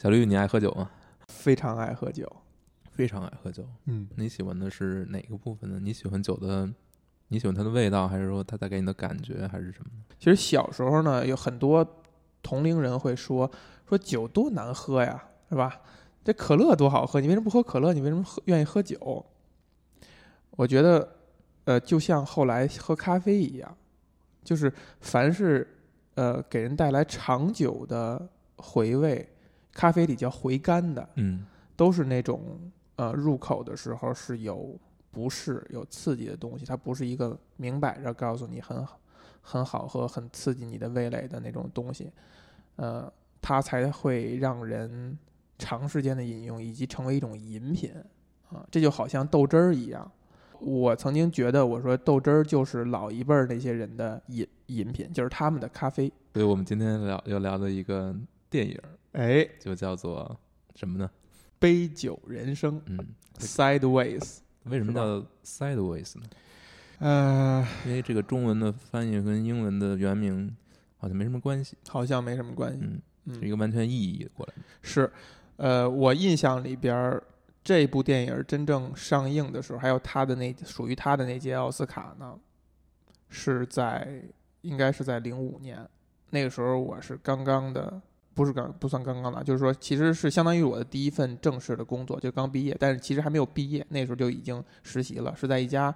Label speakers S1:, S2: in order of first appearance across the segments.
S1: 小绿，你爱喝酒吗？
S2: 非常爱喝酒。
S1: 非常爱喝酒。
S2: 嗯，
S1: 你喜欢的是哪个部分呢？你喜欢酒的，你喜欢它的味道，还是说它带给你的感觉，还是什么？
S2: 其实小时候呢，有很多同龄人会说说酒多难喝呀，是吧？这可乐多好喝，你为什么不喝可乐？你为什么喝愿意喝酒？我觉得，呃，就像后来喝咖啡一样，就是凡是呃给人带来长久的回味，咖啡里叫回甘的，
S1: 嗯
S2: 都是那种呃入口的时候是有不适、有刺激的东西，它不是一个明摆着告诉你很好、很好喝、很刺激你的味蕾的那种东西，呃，它才会让人长时间的饮用，以及成为一种饮品啊。这就好像豆汁儿一样，我曾经觉得我说豆汁儿就是老一辈儿那些人的饮饮品，就是他们的咖啡。
S1: 所以我们今天聊要聊的一个电影，
S2: 哎，
S1: 就叫做什么呢？
S2: 杯酒人生。
S1: 嗯
S2: ，，Sideways，
S1: 为什么叫 Sideways 呢？
S2: 呃，
S1: 因为这个中文的翻译跟英文的原名好像没什么关系，
S2: 好像没什么关系。
S1: 嗯，
S2: 嗯。
S1: 是一个完全意义过来的。
S2: 是，呃，我印象里边儿这部电影真正上映的时候，还有他的那属于他的那届奥斯卡呢，是在应该是在零五年，那个时候我是刚刚的，不是刚不算刚刚的，就是说其实是相当于我的第一份正式的工作，就刚毕业，但是其实还没有毕业，那时候就已经实习了，是在一家。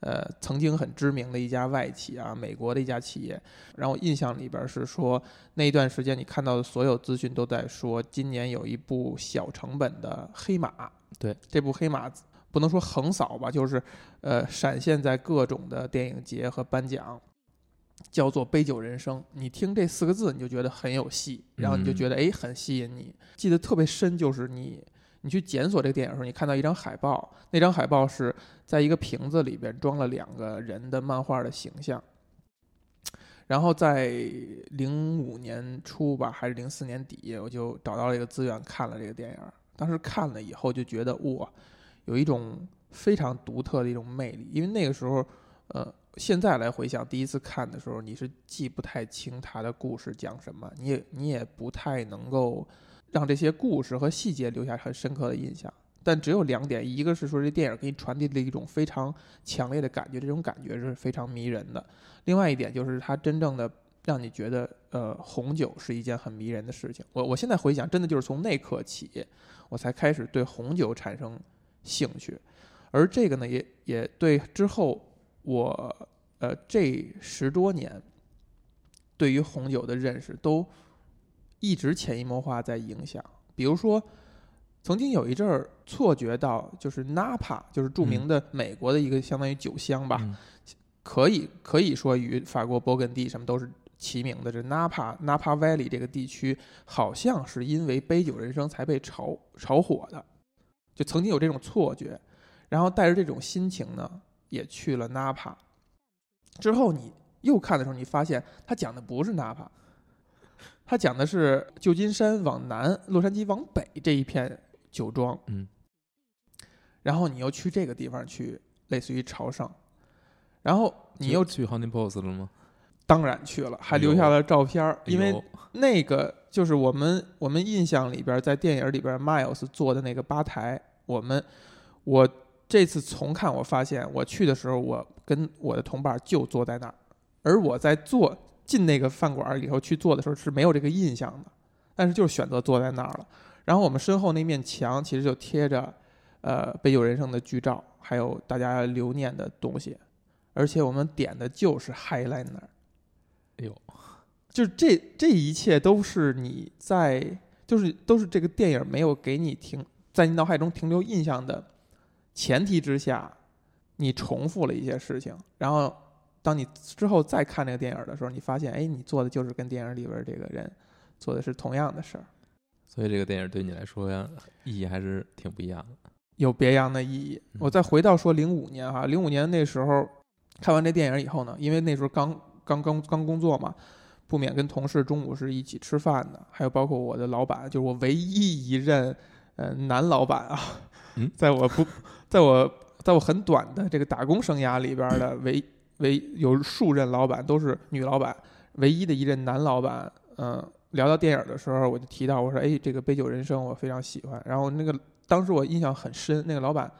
S2: 呃，曾经很知名的一家外企啊，美国的一家企业。然后印象里边儿是说，那一段时间你看到的所有资讯都在说，今年有一部小成本的黑马。
S1: 对，
S2: 这部黑马不能说横扫吧，就是呃闪现在各种的电影节和颁奖，叫做《杯酒人生》。你听这四个字，你就觉得很有戏，然后你就觉得哎很吸引你。记得特别深，就是你你去检索这个电影的时候，你看到一张海报，那张海报是在一个瓶子里边装了两个人的漫画的形象。然后在零五年初吧，还是零四年底，我就找到了一个资源，看了这个电影。当时看了以后就觉得哇，有一种非常独特的一种魅力。因为那个时候，呃，现在来回想，第一次看的时候，你是记不太清它的故事讲什么，你也你也不太能够让这些故事和细节留下很深刻的印象。但只有两点，一个是说这电影给你传递了一种非常强烈的感觉，这种感觉是非常迷人的。另外一点就是它真正的让你觉得，呃，红酒是一件很迷人的事情。我我现在回想，真的就是从那刻起，我才开始对红酒产生兴趣，而这个呢，也也对之后我呃这十多年对于红酒的认识都一直潜移默化在影响。比如说，曾经有一阵儿错觉到，就是 Napa，就是著名的美国的一个相当于酒乡吧，
S1: 嗯
S2: 可以可以说与法国勃艮第什么都是齐名的。这 Napa Napa Valley 这个地区，好像是因为杯酒人生才被炒炒火的，就曾经有这种错觉，然后带着这种心情呢，也去了 Napa。之后你又看的时候，你发现他讲的不是 Napa，他讲的是旧金山往南、洛杉矶往北这一片酒庄。
S1: 嗯，
S2: 然后你又去这个地方去，类似于朝圣，然后你又
S1: 去 Honey Post 了吗？
S2: 当然去了，还留下了照片儿，因为那个就是我们我们印象里边，在电影里边，Miles 坐的那个吧台，我们我这次重看，我发现我去的时候，我跟我的同伴就坐在那儿，而我在坐进那个饭馆里头去坐的时候是没有这个印象的，但是就是选择坐在那儿了。然后我们身后那面墙其实就贴着呃《杯酒人生》的剧照，还有大家留念的东西，而且我们点的就是 Highliner。
S1: 哎呦，
S2: 就是这这一切都是你在，就是都是这个电影没有给你停在你脑海中停留印象的前提之下，你重复了一些事情，然后当你之后再看这个电影的时候，你发现，哎，你做的就是跟电影里边这个人做的是同样的事儿，
S1: 所以这个电影对你来说，意义还是挺不一样的。
S2: 有别样的意义。
S1: 嗯
S2: 我再回到说零五年哈，零五年那时候看完这电影以后呢，因为那时候刚刚刚刚工作嘛，不免跟同事中午是一起吃饭的，还有包括我的老板，就是我唯一一任呃男老板啊，
S1: 嗯
S2: 在我不在我在我很短的这个打工生涯里边的唯唯有数任老板都是女老板，唯一的一任男老板，嗯、聊到电影的时候，我就提到我说，哎，这个《杯酒人生》我非常喜欢。然后那个当时我印象很深，那个老板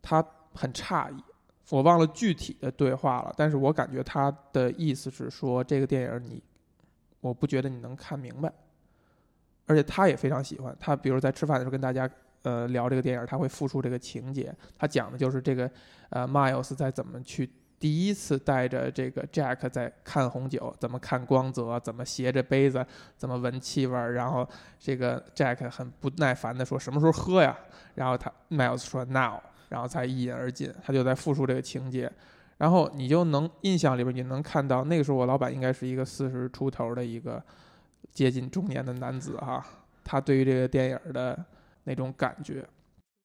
S2: 他很诧异，我忘了具体的对话了，但是我感觉他的意思是说，这个电影你，我不觉得你能看明白。而且他也非常喜欢，他比如在吃饭的时候跟大家呃聊这个电影，他会复述这个情节。他讲的就是这个呃 Miles 在怎么去第一次带着这个 Jack 在看红酒，怎么看光泽，怎么斜着杯子，怎么闻气味儿。然后这个 Jack 很不耐烦的说：“什么时候喝呀？”然后他 Miles 说：“Now。”然后才一饮而尽。他就在复述这个情节，然后你就能印象里边你能看到，那个时候我老板应该是一个四十出头的一个。接近中年的男子哈，他对于这个电影的那种感觉，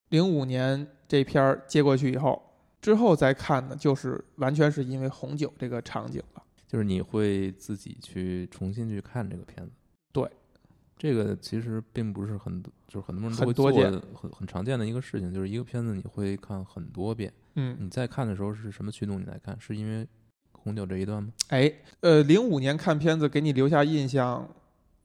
S2: 零五年这片儿接过去以后，之后再看呢，就是完全是因为红酒这个场景了。
S1: 就是你会自己去重新去看这个片子。
S2: 对，
S1: 这个其实并不是很，就是很多人都会
S2: 做的
S1: 很很常见的一个事情，就是一个片子你会看很多遍。
S2: 嗯，
S1: 你在看的时候是什么驱动你来看？是因为红酒这一段吗？
S2: 哎，呃，零五年看片子给你留下印象。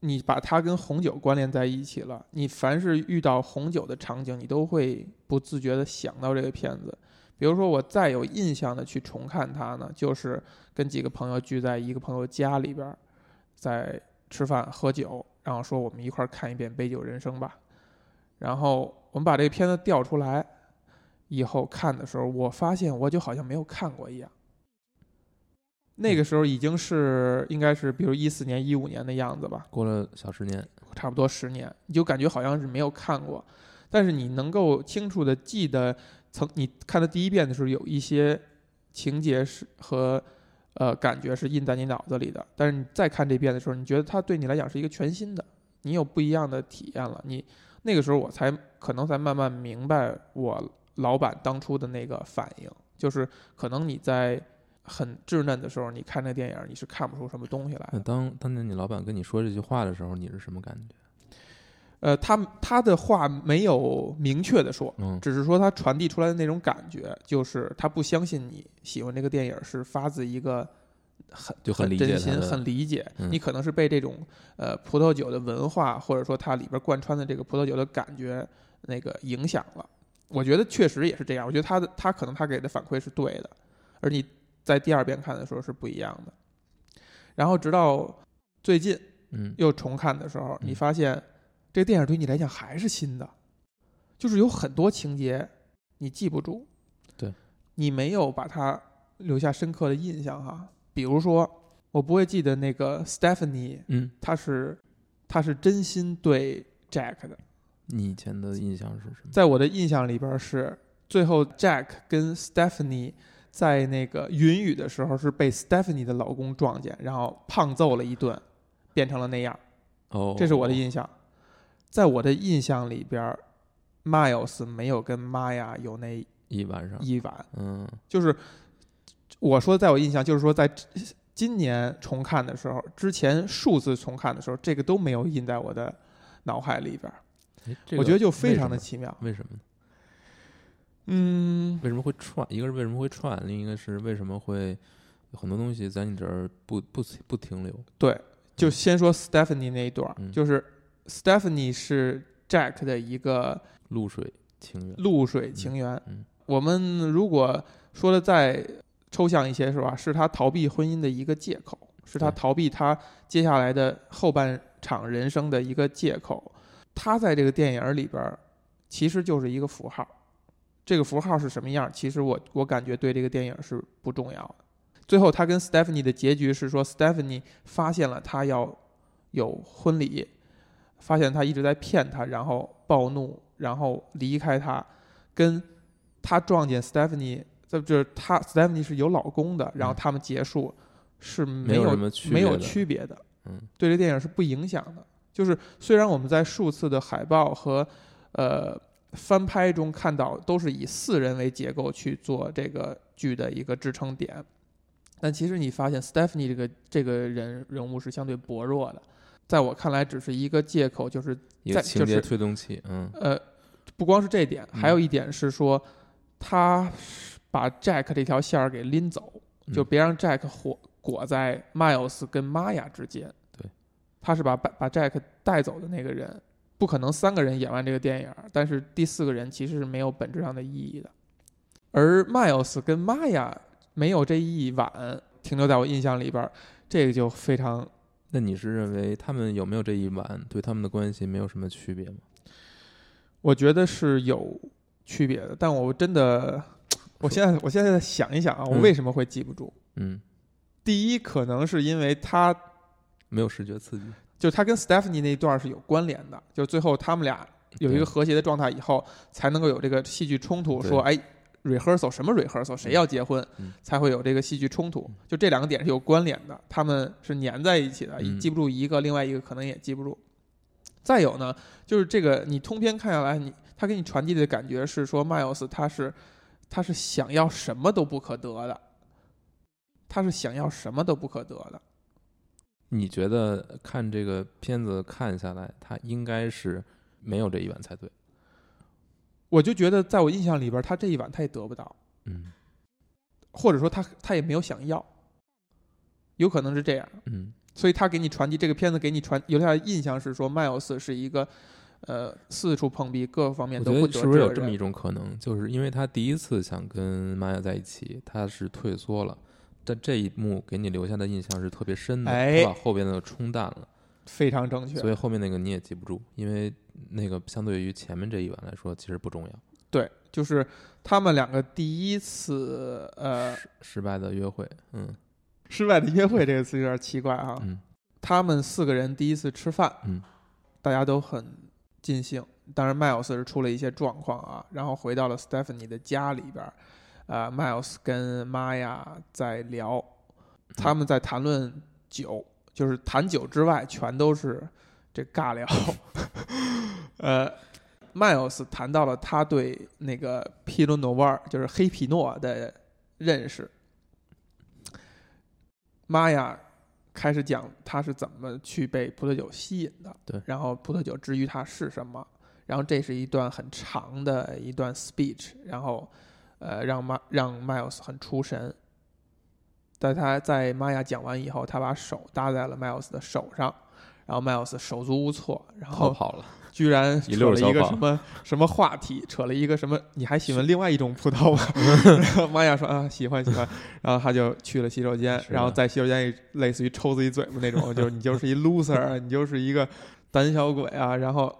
S2: 你把它跟红酒关联在一起了。你凡是遇到红酒的场景，你都会不自觉地想到这个片子。比如说，我再有印象的去重看它呢，就是跟几个朋友聚在一个朋友家里边，在吃饭喝酒，然后说我们一块儿看一遍《杯酒人生》吧。然后我们把这个片子调出来以后看的时候，我发现我就好像没有看过一样。那个时候已经是应该是比如一四年一五年的样子吧，
S1: 过了小十年，
S2: 差不多十年，你就感觉好像是没有看过，但是你能够清楚的记得，曾你看的第一遍的时候有一些情节是和呃感觉是印在你脑子里的，但是你再看这遍的时候，你觉得它对你来讲是一个全新的，你有不一样的体验了，你那个时候我才可能才慢慢明白我老板当初的那个反应，就是可能你在。很稚嫩的时候，你看那电影，你是看不出什么东西来。
S1: 当当年你老板跟你说这句话的时候，你是什么感觉？
S2: 呃，他他的话没有明确的说，
S1: 嗯，
S2: 只是说他传递出来的那种感觉，就是他不相信你喜欢这个电影是发自一个很
S1: 就
S2: 很真心、很理解。你可能是被这种呃葡萄酒的文化，或者说它里边贯穿的这个葡萄酒的感觉那个影响了。我觉得确实也是这样。我觉得他的他可能他给的反馈是对的，而你。在第二遍看的时候是不一样的，然后直到最近，
S1: 嗯，
S2: 又重看的时候，你发现这个电影对你来讲还是新的，就是有很多情节你记不住，
S1: 对，
S2: 你没有把它留下深刻的印象哈。比如说，我不会记得那个 Stephanie，
S1: 嗯，
S2: 他是他是真心对 Jack 的。
S1: 你以前的印象是什么？
S2: 在我的印象里边是最后 Jack 跟 Stephanie。在那个云雨的时候，是被 Stephanie 的老公撞见，然后胖揍了一顿，变成了那样。
S1: 哦，
S2: 这是我的印象。在我的印象里边，Miles 没有跟玛雅有那
S1: 一晚上
S2: 一晚。
S1: 嗯，
S2: 就是我说，在我印象，就是说，在今年重看的时候，之前数字重看的时候，这个都没有印在我的脑海里边。我觉得就非常的奇妙。
S1: 为什么呢？
S2: 嗯，
S1: 为什么会串？一个是为什么会串，另一个是为什么会很多东西在你这儿不不不停留？
S2: 对，就先说 Stephanie 那一段，就是 Stephanie 是 Jack 的一个
S1: 露水情缘。
S2: 露水情缘。
S1: 嗯，
S2: 我们如果说的再抽象一些，是吧？是他逃避婚姻的一个借口，是他逃避他接下来的后半场人生的一个借口。他在这个电影里边，其实就是一个符号。这个符号是什么样？其实我我感觉对这个电影是不重要的。最后他跟 Stephanie 的结局是说，Stephanie 发现了他要有婚礼，发现他一直在骗他，然后暴怒，然后离开他，跟他撞见 Stephanie，这就是他 Stephanie 是有老公的，然后他们结束是没有没有区别的。
S1: 嗯，
S2: 对这电影是不影响的。就是虽然我们在数次的海报和呃。翻拍中看到都是以四人为结构去做这个剧的一个支撑点，但其实你发现 Stephanie 这个这个人人物是相对薄弱的，在我看来只是一个借口，就是在
S1: 情节推动器，嗯，
S2: 呃，不光是这点，还有一点是说，他把 Jack 这条线儿给拎走，就别让 Jack 火裹在 Miles 跟 Maya 之间，
S1: 对，
S2: 他是把把把 Jack 带走的那个人，不可能三个人演完这个电影，但是第四个人其实是没有本质上的意义的。而 Miles 跟 Maya 没有这一晚停留在我印象里边，这个就非常
S1: 那你是认为他们有没有这一晚对他们的关系没有什么区别吗？
S2: 我觉得是有区别的，但我真的，我现在我现在在想一想啊，我
S1: 嗯
S2: 为什么会记不住？
S1: 嗯，
S2: 第一，可能是因为他
S1: 没有视觉刺激，
S2: 就他跟 Stephanie 那一段是有关联的，就最后他们俩有一个和谐的状态以后，才能够有这个戏剧冲突，说哎，rehearsal 什么 rehearsal，谁要结婚，
S1: 嗯。
S2: 才会有这个戏剧冲突。就这两个点是有关联的，他们是粘在一起的，
S1: 嗯。
S2: 记不住一个，另外一个可能也记不住。再有呢，就是这个你通篇看下来，你他给你传递的感觉是说，Miles 他是他是想要什么都不可得的，他是想要什么都不可得的。
S1: 你觉得看这个片子看下来，他应该是没有这一晚才对。
S2: 我就觉得，在我印象里边，他这一晚他也得不到，
S1: 嗯
S2: 或者说他他也没有想要，有可能是这样。
S1: 嗯，
S2: 所以他给你传递这个片子给你传留下的印象是说，，Miles 是一个呃四处碰壁，各方面都不得
S1: 得是不是有这么一种可能，就是因为他第一次想跟玛雅在一起，他是退缩了，但这一幕给你留下的印象是特别深的，
S2: 哎
S1: 他把后边的冲淡了，
S2: 非常正确。
S1: 所以后面那个你也记不住，因为那个相对于前面这一晚来说，其实不重要。
S2: 对，就是他们两个第一次呃
S1: 失失败的约会，嗯
S2: 失败的约会这个词有点奇怪啊。
S1: 嗯
S2: 他们四个人第一次吃饭，
S1: 嗯
S2: 大家都很尽兴。当然，Miles 是出了一些状况啊，然后回到了 Stephanie 的家里边儿，啊、m i l e s 跟 Maya 在聊，他们在谈论酒，就是谈酒之外全都是这尬聊。呃，Miles 谈到了他对那个皮诺诺瓦尔，就是黑皮诺的认识。玛雅开始讲他是怎么去被葡萄酒吸引的，
S1: 对
S2: 然后葡萄酒之于他是什么，然后这是一段很长的一段 speech，然后呃让马让 Miles 很出神。但他在玛雅讲完以后，他把手搭在了 Miles 的手上，然后 Miles 手足无措，然后
S1: 跑了，
S2: 居然扯了一个什么什么话题，扯了一个什么，你还喜欢另外一种葡萄吗？然后玛雅说啊，喜欢喜欢，然后他就去了洗手间，然后在洗手间里类似于抽自己嘴巴那种，就是你就是一 loser，你就是一个胆小鬼啊。然后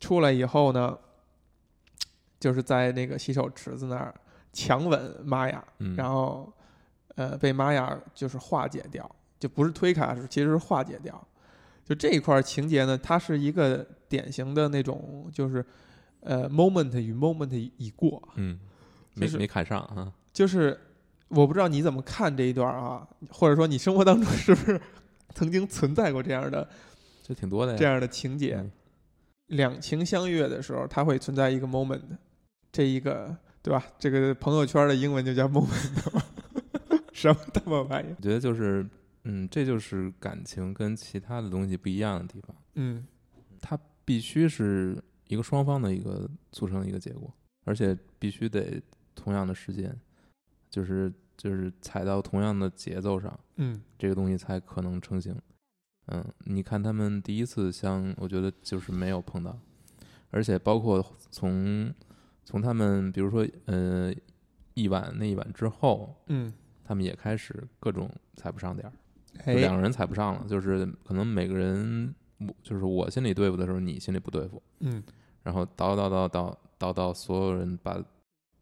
S2: 出来以后呢，就是在那个洗手池子那儿强吻玛雅，
S1: 嗯，
S2: 然后呃被玛雅就是化解掉，就不是推开，是其实是化解掉。就这一块情节呢，它是一个典型的那种，就是呃 moment 与 moment 已过，
S1: 嗯，没
S2: 就是
S1: 没看上啊，
S2: 就是我不知道你怎么看这一段啊，或者说你生活当中是不是曾经存在过这样的
S1: 这挺多的呀，
S2: 这样的情节？
S1: 嗯
S2: 两情相悦的时候，它会存在一个 moment，这一个对吧？这个朋友圈的英文就叫 moment，什么他妈玩意儿？
S1: 我觉得就是，嗯，这就是感情跟其他的东西不一样的地方，
S2: 嗯
S1: 它必须是一个双方的一个促成的一个结果，而且必须得同样的时间，就是就是踩到同样的节奏上，
S2: 嗯
S1: 这个东西才可能成型。嗯，你看他们第一次相，我觉得就是没有碰到，而且包括从从他们比如说呃一晚那一晚之后，
S2: 嗯，
S1: 他们也开始各种踩不上点儿，两个人踩不上了，就是可能每个人我就是我心里对付的时候，你心里不对付，
S2: 嗯。
S1: 然后叨叨叨叨叨叨所有人把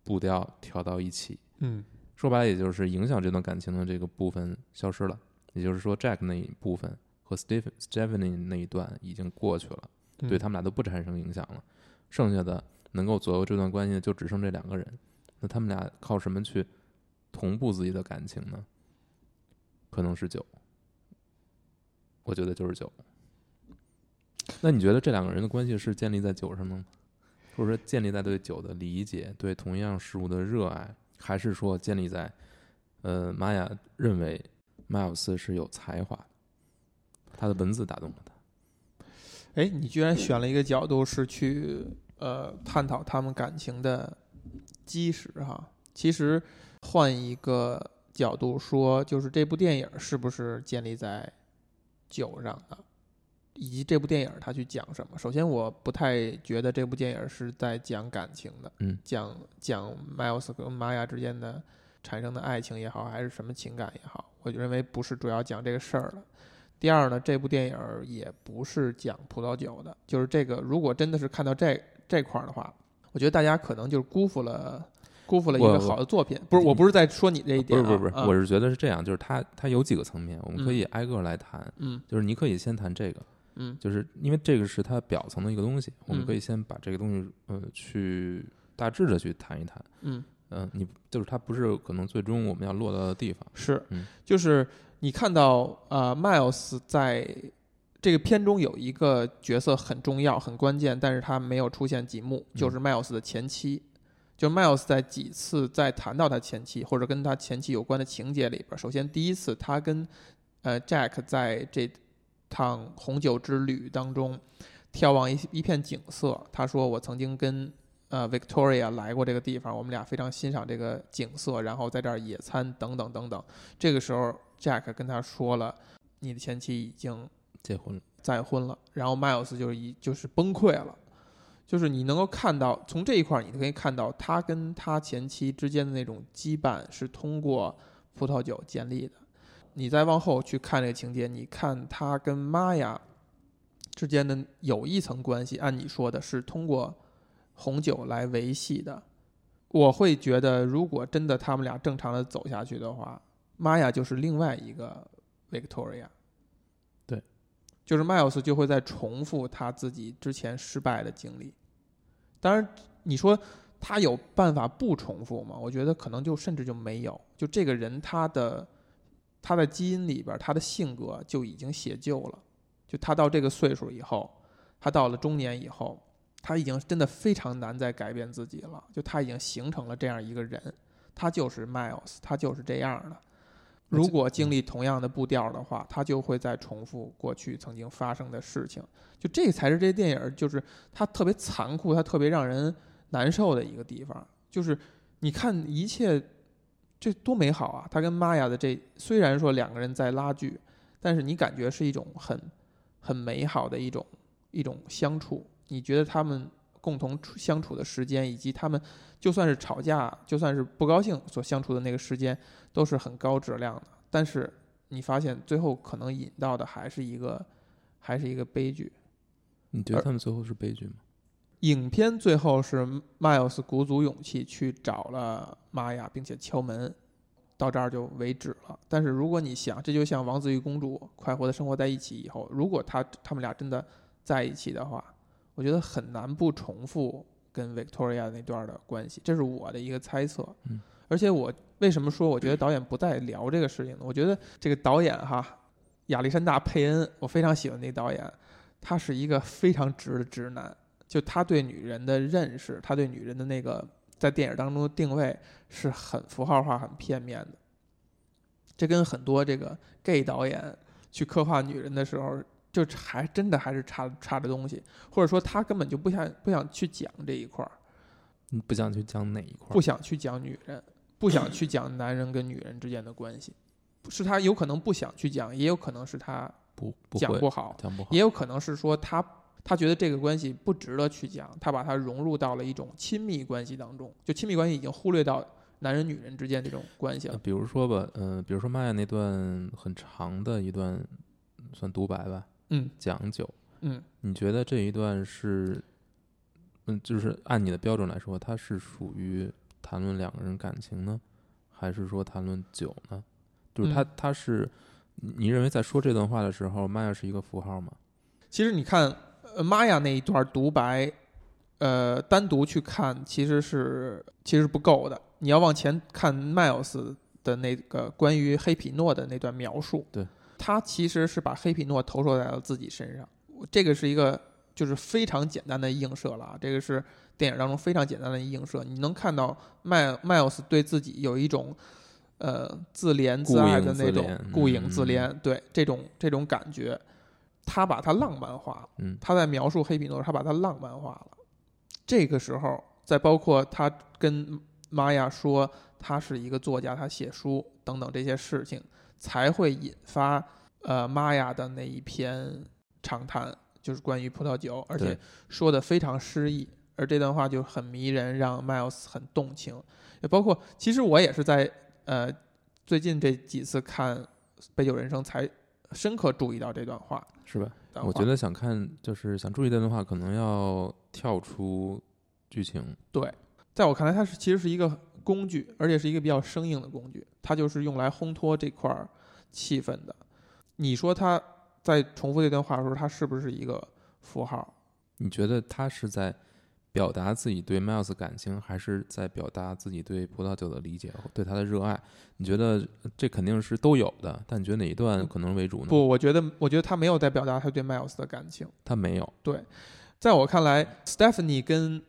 S1: 步调调到一起，
S2: 嗯。
S1: 说白了也就是影响这段感情的这个部分消失了，也就是说 Jack 那一部分和 Stephen Stephanie 那一段已经过去了，
S2: 嗯。
S1: 对他们俩都不产生影响了，剩下的能够左右这段关系的就只剩这两个人，那他们俩靠什么去同步自己的感情呢？可能是酒，我觉得就是酒。那你觉得这两个人的关系是建立在酒上呢？或者说建立在对酒的理解、对同样事物的热爱，还是说建立在，呃，玛雅认为马尔斯是有才华，他的文字打动了他。
S2: 哎，你居然选了一个角度是去呃探讨他们感情的基石哈。其实换一个角度说，就是这部电影是不是建立在酒上的，以及这部电影它去讲什么。首先，我不太觉得这部电影是在讲感情的，
S1: 嗯，
S2: 讲讲迈尔斯跟玛雅之间的产生的爱情也好，还是什么情感也好，我就认为不是主要讲这个事儿的。第二呢，这部电影也不是讲葡萄酒的，就是这个，如果真的是看到这这块儿的话，我觉得大家可能就是辜负了。辜负了一个好的作品，不是，我不是在说你这一点，
S1: 不是，不是，不
S2: 是，
S1: 我是觉得是这样，就是它，它有几个层面，我们可以挨个来谈，
S2: 嗯，
S1: 就是你可以先谈这个，
S2: 嗯，
S1: 就是因为这个是它表层的一个东西，我们可以先把这个东西，呃，去大致的去谈一谈，
S2: 嗯，
S1: 嗯，你就是它不是可能最终我们要落到的地方，
S2: 是，
S1: 嗯，
S2: 就是你看到呃，Miles 在这个片中有一个角色很重要、很关键，但是他没有出现几幕，就是 Miles 的前妻。就 Miles 在几次在谈到他前妻或者跟他前妻有关的情节里边，首先第一次他跟呃 Jack 在这趟红酒之旅当中眺望一一片景色，他说我曾经跟呃 Victoria 来过这个地方，我们俩非常欣赏这个景色，然后在这儿野餐等等等等。这个时候 Jack 跟他说了，你的前妻已经
S1: 结婚了，
S2: 再婚了，然后 Miles 就是一就是崩溃了。就是你能够看到，从这一块儿，你可以看到他跟他前妻之间的那种羁绊是通过葡萄酒建立的。你再往后去看这个情节，你看他跟玛雅之间的有一层关系，按你说的是通过红酒来维系的。我会觉得，如果真的他们俩正常的走下去的话，玛雅就是另外一个 Victoria。就是 Miles 就会在重复他自己之前失败的经历。当然，你说他有办法不重复吗？我觉得可能就甚至就没有。就这个人他的他的基因里边，他的性格就已经写就了。就他到这个岁数以后，他到了中年以后，他已经真的非常难再改变自己了。就他已经形成了这样一个人，他就是 Miles，他就是这样的。如果经历同样的步调的话，他就会再重复过去曾经发生的事情。就这才是这电影，就是它特别残酷，它特别让人难受的一个地方。就是你看一切，这多美好啊！他跟玛雅的这虽然说两个人在拉锯，但是你感觉是一种很很美好的一种一种相处。你觉得他们共同相处的时间，以及他们就算是吵架，就算是不高兴所相处的那个时间。都是很高质量的，但是你发现最后可能引到的还是一个，还是一个悲剧。
S1: 你觉得他们最后是悲剧吗？
S2: 影片最后是 Miles 鼓足勇气去找了玛雅，并且敲门，到这儿就为止了。但是如果你想，这就像王子与公主快活的生活在一起以后，如果他他们俩真的在一起的话，我觉得很难不重复跟 Victoria 那段的关系。这是我的一个猜测。
S1: 嗯。
S2: 而且我为什么说我觉得导演不再聊这个事情呢？我觉得这个导演哈，亚历山大·佩恩，我非常喜欢那导演，他是一个非常直的直男，就他对女人的认识，他对女人的那个在电影当中的定位是很符号化、很片面的。这跟很多这个 gay 导演去刻画女人的时候，就还真的还是差差着东西，或者说他根本就不想不想去讲这一块儿，
S1: 不想去讲哪一块儿，
S2: 不想去讲女人。不想去讲男人跟女人之间的关系，是他有可能不想去讲，也有可能是他
S1: 不
S2: 讲
S1: 不
S2: 好，
S1: 讲不好，
S2: 也有可能是说他他觉得这个关系不值得去讲，他把它融入到了一种亲密关系当中，就亲密关系已经忽略到男人女人之间这种关系了。
S1: 比如说吧，嗯，比如说玛雅那段很长的一段算独白吧，
S2: 嗯，
S1: 讲究，
S2: 嗯，
S1: 你觉得这一段是，嗯，就是按你的标准来说，它是属于。谈论两个人感情呢，还是说谈论酒呢？就是他，他是你认为在说这段话的时候，玛雅是一个符号吗？
S2: 其实你看，玛雅那一段独白，呃，单独去看其实是其实不够的。你要往前看 Miles 的那个关于黑皮诺的那段描述，
S1: 对
S2: 他其实是把黑皮诺投射在了自己身上。这个是一个就是非常简单的映射了啊，这个是。电影当中非常简单的映射，你能看到迈迈尔斯对自己有一种，呃，自怜自爱的那种顾影自怜，对这种这种感觉，他把它浪漫化了。
S1: 嗯，
S2: 他在描述黑皮诺，他把它浪漫化了。这个时候，再包括他跟玛雅说他是一个作家，他写书等等这些事情，才会引发呃玛雅的那一篇长谈，就是关于葡萄酒，而且说的非常诗意，而这段话就很迷人，让 Miles 很动情。也包括，其实我也是在呃最近这几次看《杯酒人生》才深刻注意到这段话。
S1: 是吧？我觉得想看就是想注意这段话，可能要跳出剧情。
S2: 对，在我看来，它是其实是一个工具，而且是一个比较生硬的工具，它就是用来烘托这块儿气氛的。你说他在重复这段话的时候，他是不是一个符号？
S1: 你觉得他是在表达自己对 Miles 感情，还是在表达自己对葡萄酒的理解和对他的热爱？你觉得这肯定是都有的，但你觉得哪一段可能为主呢？
S2: 不，我觉得，我觉得他没有在表达他对 Miles 的感情。
S1: 他没有。
S2: 对在我看来，Stephanie 跟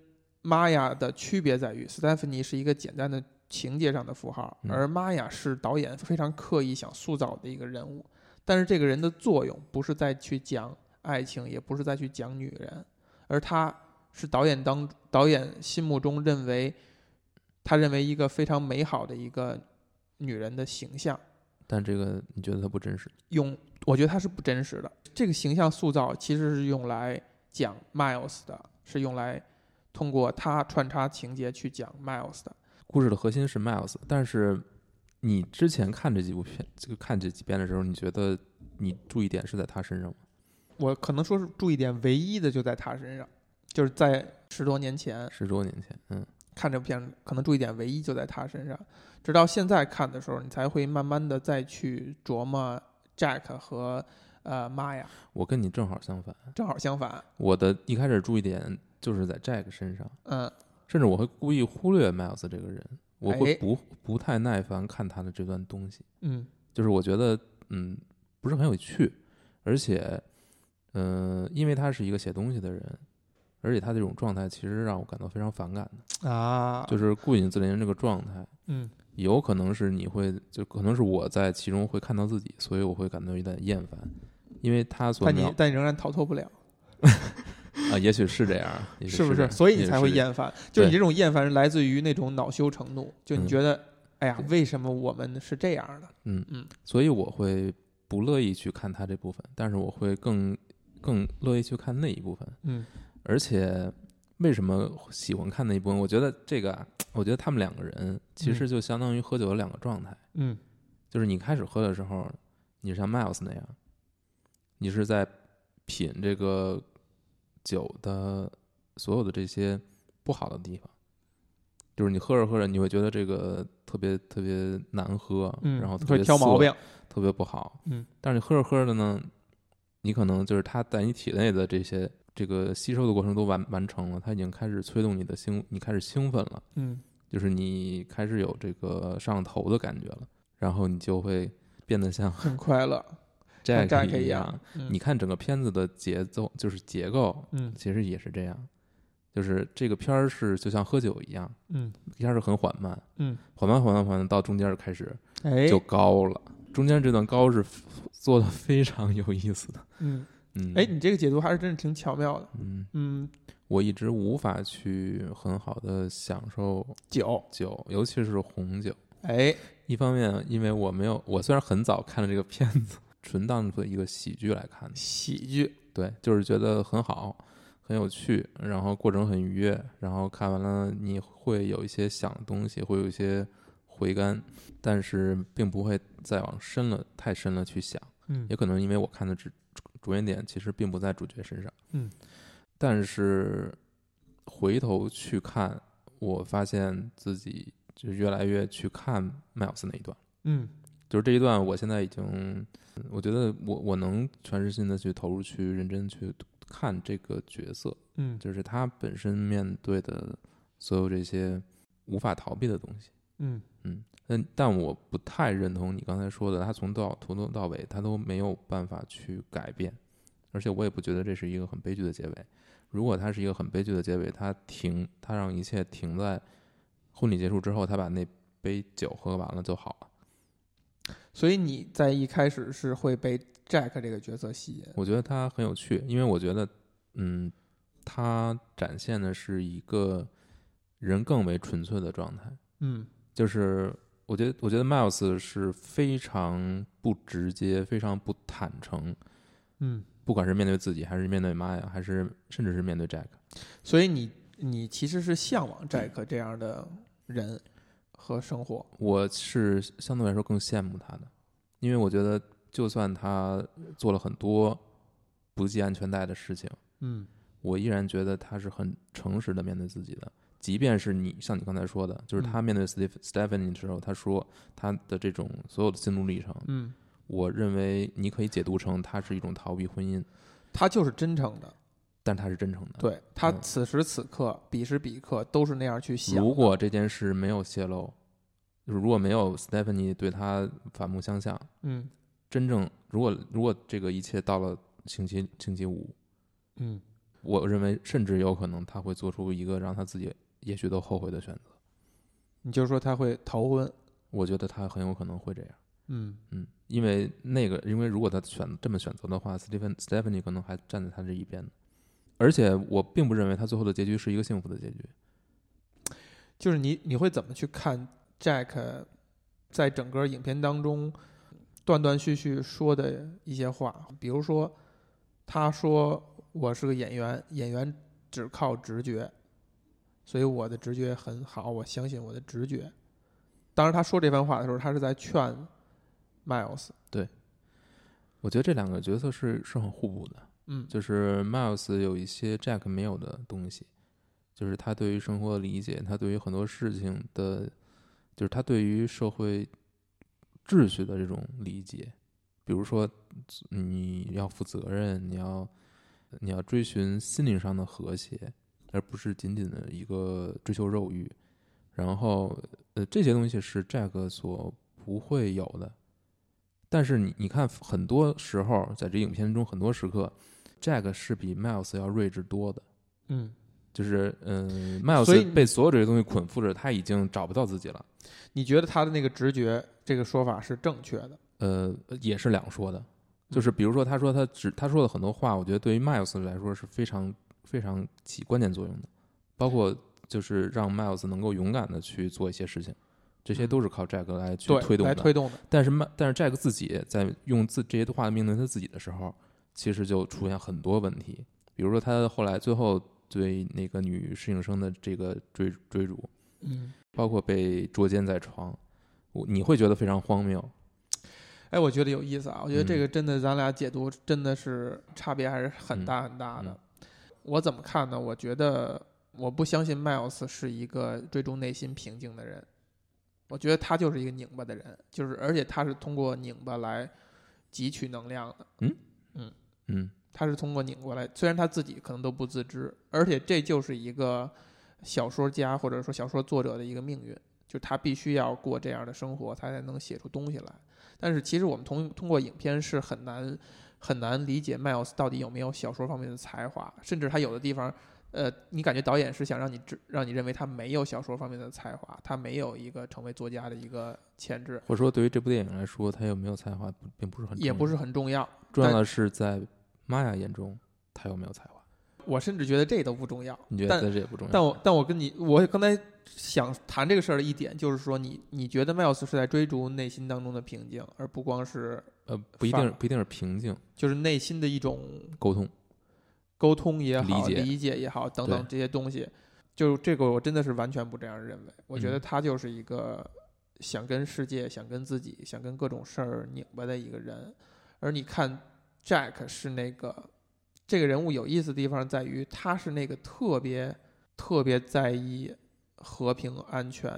S2: 玛雅的区别在于，Stephanie 是一个简单的情节上的符号，
S1: 嗯
S2: 而玛雅是导演非常刻意想塑造的一个人物。但是这个人的作用不是在去讲爱情，也不是在去讲女人，而他是导演当导演心目中认为，他认为一个非常美好的一个女人的形象。
S1: 但这个你觉得它不真实？
S2: 用，我觉得它是不真实的。这个形象塑造其实是用来讲 Miles 的，是用来通过他穿插情节去讲 Miles 的。
S1: 故事的核心是 Miles，但是你之前看这几部片，这个看这几遍的时候，你觉得你注意点是在他身上吗？
S2: 我可能说是注意点唯一的就在他身上，就是在十多年前
S1: 十多年前，嗯，
S2: 看这部片，可能注意点唯一就在他身上。直到现在看的时候，你才会慢慢的再去琢磨 Jack 和呃妈呀，
S1: 我跟你正好相反，
S2: 正好相反。
S1: 我的一开始注意点就是在 Jack 身上，
S2: 嗯，
S1: 甚至我会故意忽略 Miles 这个人，我会
S2: 哎。
S1: 不不太耐烦看他的这段东西，
S2: 嗯。
S1: 就是我觉得嗯不是很有趣，而且嗯、呃因为他是一个写东西的人，而且他这种状态其实让我感到非常反感的，
S2: 啊，
S1: 就是顾影自怜这个状态。
S2: 嗯。
S1: 有可能是你会，就可能是我在其中会看到自己，所以我会感到有点厌烦，因为他所
S2: 但你但你仍然逃脱不了。
S1: 啊，也许是这样，
S2: 是不是？所以你才会。厌烦，就是你这种厌烦是来自于那种恼羞成怒，就你
S1: 嗯
S2: 觉得，哎呀，为什么我们是这样的？
S1: 嗯
S2: 嗯，
S1: 所以我会不乐意去看他这部分，但是我会更更乐意去看那一部分。
S2: 嗯
S1: 而且为什么喜欢看那一部分？我觉得这个啊，我觉得他们两个人其实就相当于喝酒的两个状态，
S2: 嗯
S1: 就是你开始喝的时候，你是像 Miles 那样，你是在品这个酒的所有的这些不好的地方，就是你喝着喝着，你会觉得这个特别特别难喝，
S2: 嗯，
S1: 然后特别
S2: 挑毛病。
S1: 特别不好。
S2: 嗯，
S1: 但是你喝着喝着呢，你可能就是它在你体内的这些这个吸收的过程都完完成了，它已经开始催动你的兴，你开始兴奋了，
S2: 嗯
S1: 就是你开始有这个上头的感觉了，然后你就会变得像
S2: 很快乐，像
S1: Jack
S2: Jack
S1: 一
S2: 一样。嗯
S1: 你看整个片子的节奏，就是结构，
S2: 嗯
S1: 其实也是这样，就是这个片儿是就像喝酒一样，
S2: 嗯
S1: 一开始很缓慢，
S2: 嗯，
S1: 缓慢缓慢缓慢到中间儿开始
S2: 哎，
S1: 就高了，中间这段高是做的非常有意思的，
S2: 嗯，
S1: 嗯，
S2: 哎，你这个解读还是真是挺巧妙的。
S1: 嗯，
S2: 嗯，
S1: 我一直无法去很好的享受
S2: 酒，
S1: 酒，尤其是红酒。
S2: 哎，
S1: 一方面，因为我没有，我虽然很早看了这个片子，纯当做一个喜剧来看的，
S2: 喜剧。
S1: 对，就是觉得很好，很有趣，然后过程很愉悦，然后看完了你会有一些想的东西，会有一些回甘，但是并不会再往深了太深了去想，
S2: 嗯
S1: 也可能因为我看的主着眼点其实并不在主角身上，
S2: 嗯，
S1: 但是回头去看，我发现自己就越来越去看 Miles 那一段。
S2: 嗯
S1: 就是这一段，我现在已经，我觉得我我能全身心的去投入，去认真去看这个角色，
S2: 嗯
S1: 就是他本身面对的所有这些无法逃避的东西。
S2: 嗯
S1: 嗯，但但我不太认同你刚才说的，他从到从头到尾他都没有办法去改变，而且我也不觉得这是一个很悲剧的结尾。如果他是一个很悲剧的结尾，他停，他让一切停在婚礼结束之后，他把那杯酒喝完了就好了。
S2: 所以你在一开始是会被 Jack 这个角色吸引。
S1: 我觉得他很有趣，因为我觉得，嗯，他展现的是一个人更为纯粹的状态，
S2: 嗯。
S1: 就是我觉得我觉得 Miles 是非常不直接、非常不坦诚，
S2: 嗯，
S1: 不管是面对自己，还是面对妈呀，还是甚至是面对 Jack。
S2: 所以你你其实是向往 Jack 这样的人和生活。
S1: 我是相对来说更羡慕他的，因为我觉得就算他做了很多不系安全带的事情，
S2: 嗯
S1: 我依然觉得他是很诚实的面对自己的。即便是你像你刚才说的，就是他面对 Steve Stephanie 的时候，他说他的这种所有的心路历程，
S2: 嗯，
S1: 我认为你可以解读成他是一种逃避婚姻，
S2: 他就是真诚的，
S1: 但他是真诚的。
S2: 对他
S1: 嗯
S2: 此时此刻、彼时彼刻都是那样去想。
S1: 如果这件事没有泄露，就是如果没有 Stephanie 对他反目相向，
S2: 嗯
S1: 真正如果如果这个一切到了星期星期五，
S2: 嗯，
S1: 我认为甚至有可能他会做出一个让他自己也许都后悔的选择。
S2: 你就说他会逃婚。
S1: 我觉得他很有可能会这样。
S2: 嗯
S1: 嗯，因为那个，因为如果他选这么选择的话，Stephen Stephanie 可能还站在他这一边呢。而且我并不认为他最后的结局是一个幸福的结局。
S2: 就是你你会怎么去看 Jack 在整个影片当中断断续续说的一些话？比如说，他说我是个演员，演员只靠直觉，所以我的直觉很好，我相信我的直觉。当然，他说这番话的时候，他是在劝 Miles。
S1: 对我觉得这两个角色是是很互补的。
S2: 嗯，
S1: 就是 Miles 有一些 Jack 没有的东西，就是他对于生活的理解，他对于很多事情的，就是他对于社会秩序的这种理解。比如说，你要负责任，你要你要追寻心灵上的和谐，而不是仅仅的一个追求肉欲。然后，呃，这些东西是 Jack 所不会有的。但是你你看，很多时候在这影片中，很多时刻，Jack 是比 Miles 要睿智多的。
S2: 嗯，
S1: 就是嗯，Miles 被所有这些东西捆缚着，他已经找不到自己了。
S2: 你觉得他的那个直觉这个说法是正确的？
S1: 呃，也是两说的。就是比如说，他说他只他说的很多话，我觉得对于 Miles 来说是非常非常起关键作用的，包括就是让 Miles 能够勇敢的去做一些事情，这些都是靠 Jack 来去，推动的。
S2: 来推动的。
S1: 但是麦，但是 Jack 自己在用自这些话命令他自己的时候，其实就出现很多问题。比如说，他后来最后对那个女适应生的这个追追逐，
S2: 嗯，
S1: 包括被捉奸在床，我你会觉得非常荒谬。
S2: 哎，我觉得有意思啊！我觉得这
S1: 嗯
S2: 个真的，咱俩解读真的是差别还是很大很大的。
S1: 嗯
S2: 我怎么看呢？我觉得我不相信 Miles 是一个追逐内心平静的人，我觉得他就是一个拧巴的人，就是而且他是通过拧巴来汲取能量的。
S1: 嗯嗯
S2: 他是通过拧过来，虽然他自己可能都不自知，而且这就是一个小说家或者说小说作者的一个命运，就他必须要过这样的生活，他才能写出东西来。但是其实我们通通过影片是很难很难理解 Miles 到底有没有小说方面的才华，甚至他有的地方，呃，你感觉导演是想让你知让你认为他没有小说方面的才华，他没有一个成为作家的一个潜质，
S1: 或者说对于这部电影来说，他有没有才华并不是很重要
S2: 也不是很重要。
S1: 重要的是在玛雅眼中他有没有才华。
S2: 我甚至觉得这都不重要。
S1: 你觉
S2: 但
S1: 得这也不重要？
S2: 但我但我跟你，我刚才想谈这个事儿的一点就是说你，你觉得 Miles 是在追逐内心当中的平静，而不光是
S1: 呃不一定不一定是平静
S2: 就是内心的一种
S1: 沟通。
S2: 沟通也好、
S1: 理解
S2: 也好等等这些东西。就这个，我真的是完全不这样认为。我觉得
S1: 嗯
S2: 他就是一个想跟世界、想跟自己、想跟各种事儿拧巴的一个人。而你看 Jack 是那个这个人物有意思的地方在于，他是那个特别特别在意和平、安全、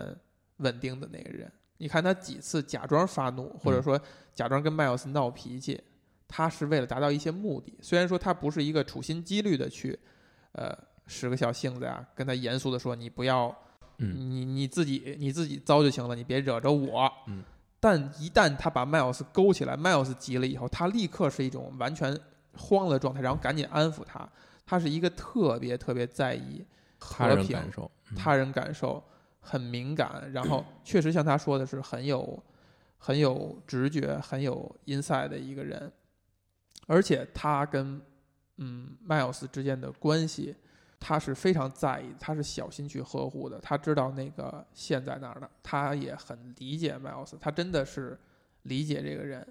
S2: 稳定的那个人。你看他几次假装发怒，或者
S1: 嗯
S2: 说假装跟 Miles 闹脾气，他是为了达到一些目的。虽然说他不是一个处心积虑的去，呃，使个小性子呀、跟他严肃的说你不要，
S1: 嗯
S2: 你你自己你自己糟就行了，你别惹着我。
S1: 嗯。
S2: 但一旦他把 Miles 勾起来，Miles 急了以后，他立刻是一种完全慌了的状态，然后赶紧安抚他。他是一个特别特别在意
S1: 他
S2: 和平、
S1: 人感受，
S2: 他人感受很敏感，然后确实像他说的是很有很有直觉、很有 inside 的一个人，而且他跟嗯 Miles 之间的关系他是非常在意，他是小心去呵护的，他知道那个线在哪儿的，他也很理解迈尔斯，他真的是理解这个人。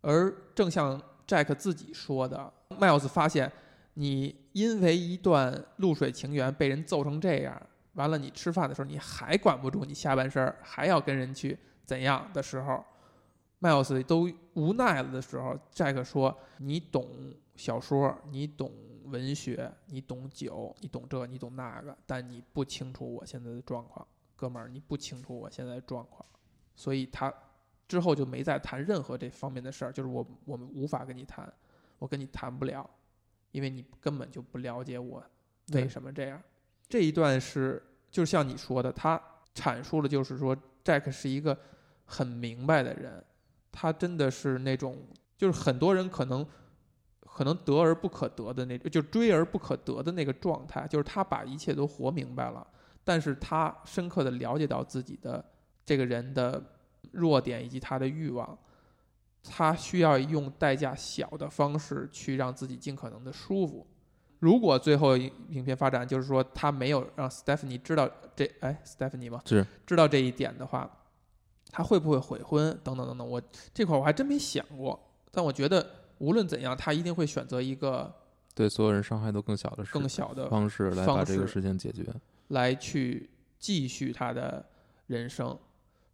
S2: 而正像 Jack 自己说的，，Miles 发现你因为一段露水情缘被人揍成这样，完了你吃饭的时候你还管不住你下半身，还要跟人去怎样的时候，，Miles 都无奈了的时候，Jack 说：“你懂小说，你懂文学，你懂酒，你懂这，你懂那个，但你不清楚我现在的状况，哥们儿，你不清楚我现在的状况。”所以他之后就没再谈任何这方面的事儿，就是我我们无法跟你谈，我跟你谈不了，因为你根本就不了解我为什么这样。这一段是就像你说的，他阐述了就是说，Jack 是一个很明白的人，他真的是那种就是很多人可能可能得而不可得的那就追而不可得的那个状态，就是他把一切都活明白了，但是他深刻的了解到自己的这个人的弱点以及他的欲望，他需要用代价小的方式去让自己尽可能的舒服。如果最后影影片发展就是说他没有让 Stephanie 知道这哎 Stephanie 吗？
S1: 是
S2: 知道这一点的话，他会不会悔婚等等等等，我这块儿我还真没想过。但我觉得无论怎样，他一定会选择一个
S1: 对所有人伤害都更小的事
S2: 更小的
S1: 方式来把这个
S2: 式
S1: 事情解决。
S2: 来去继续他的人生。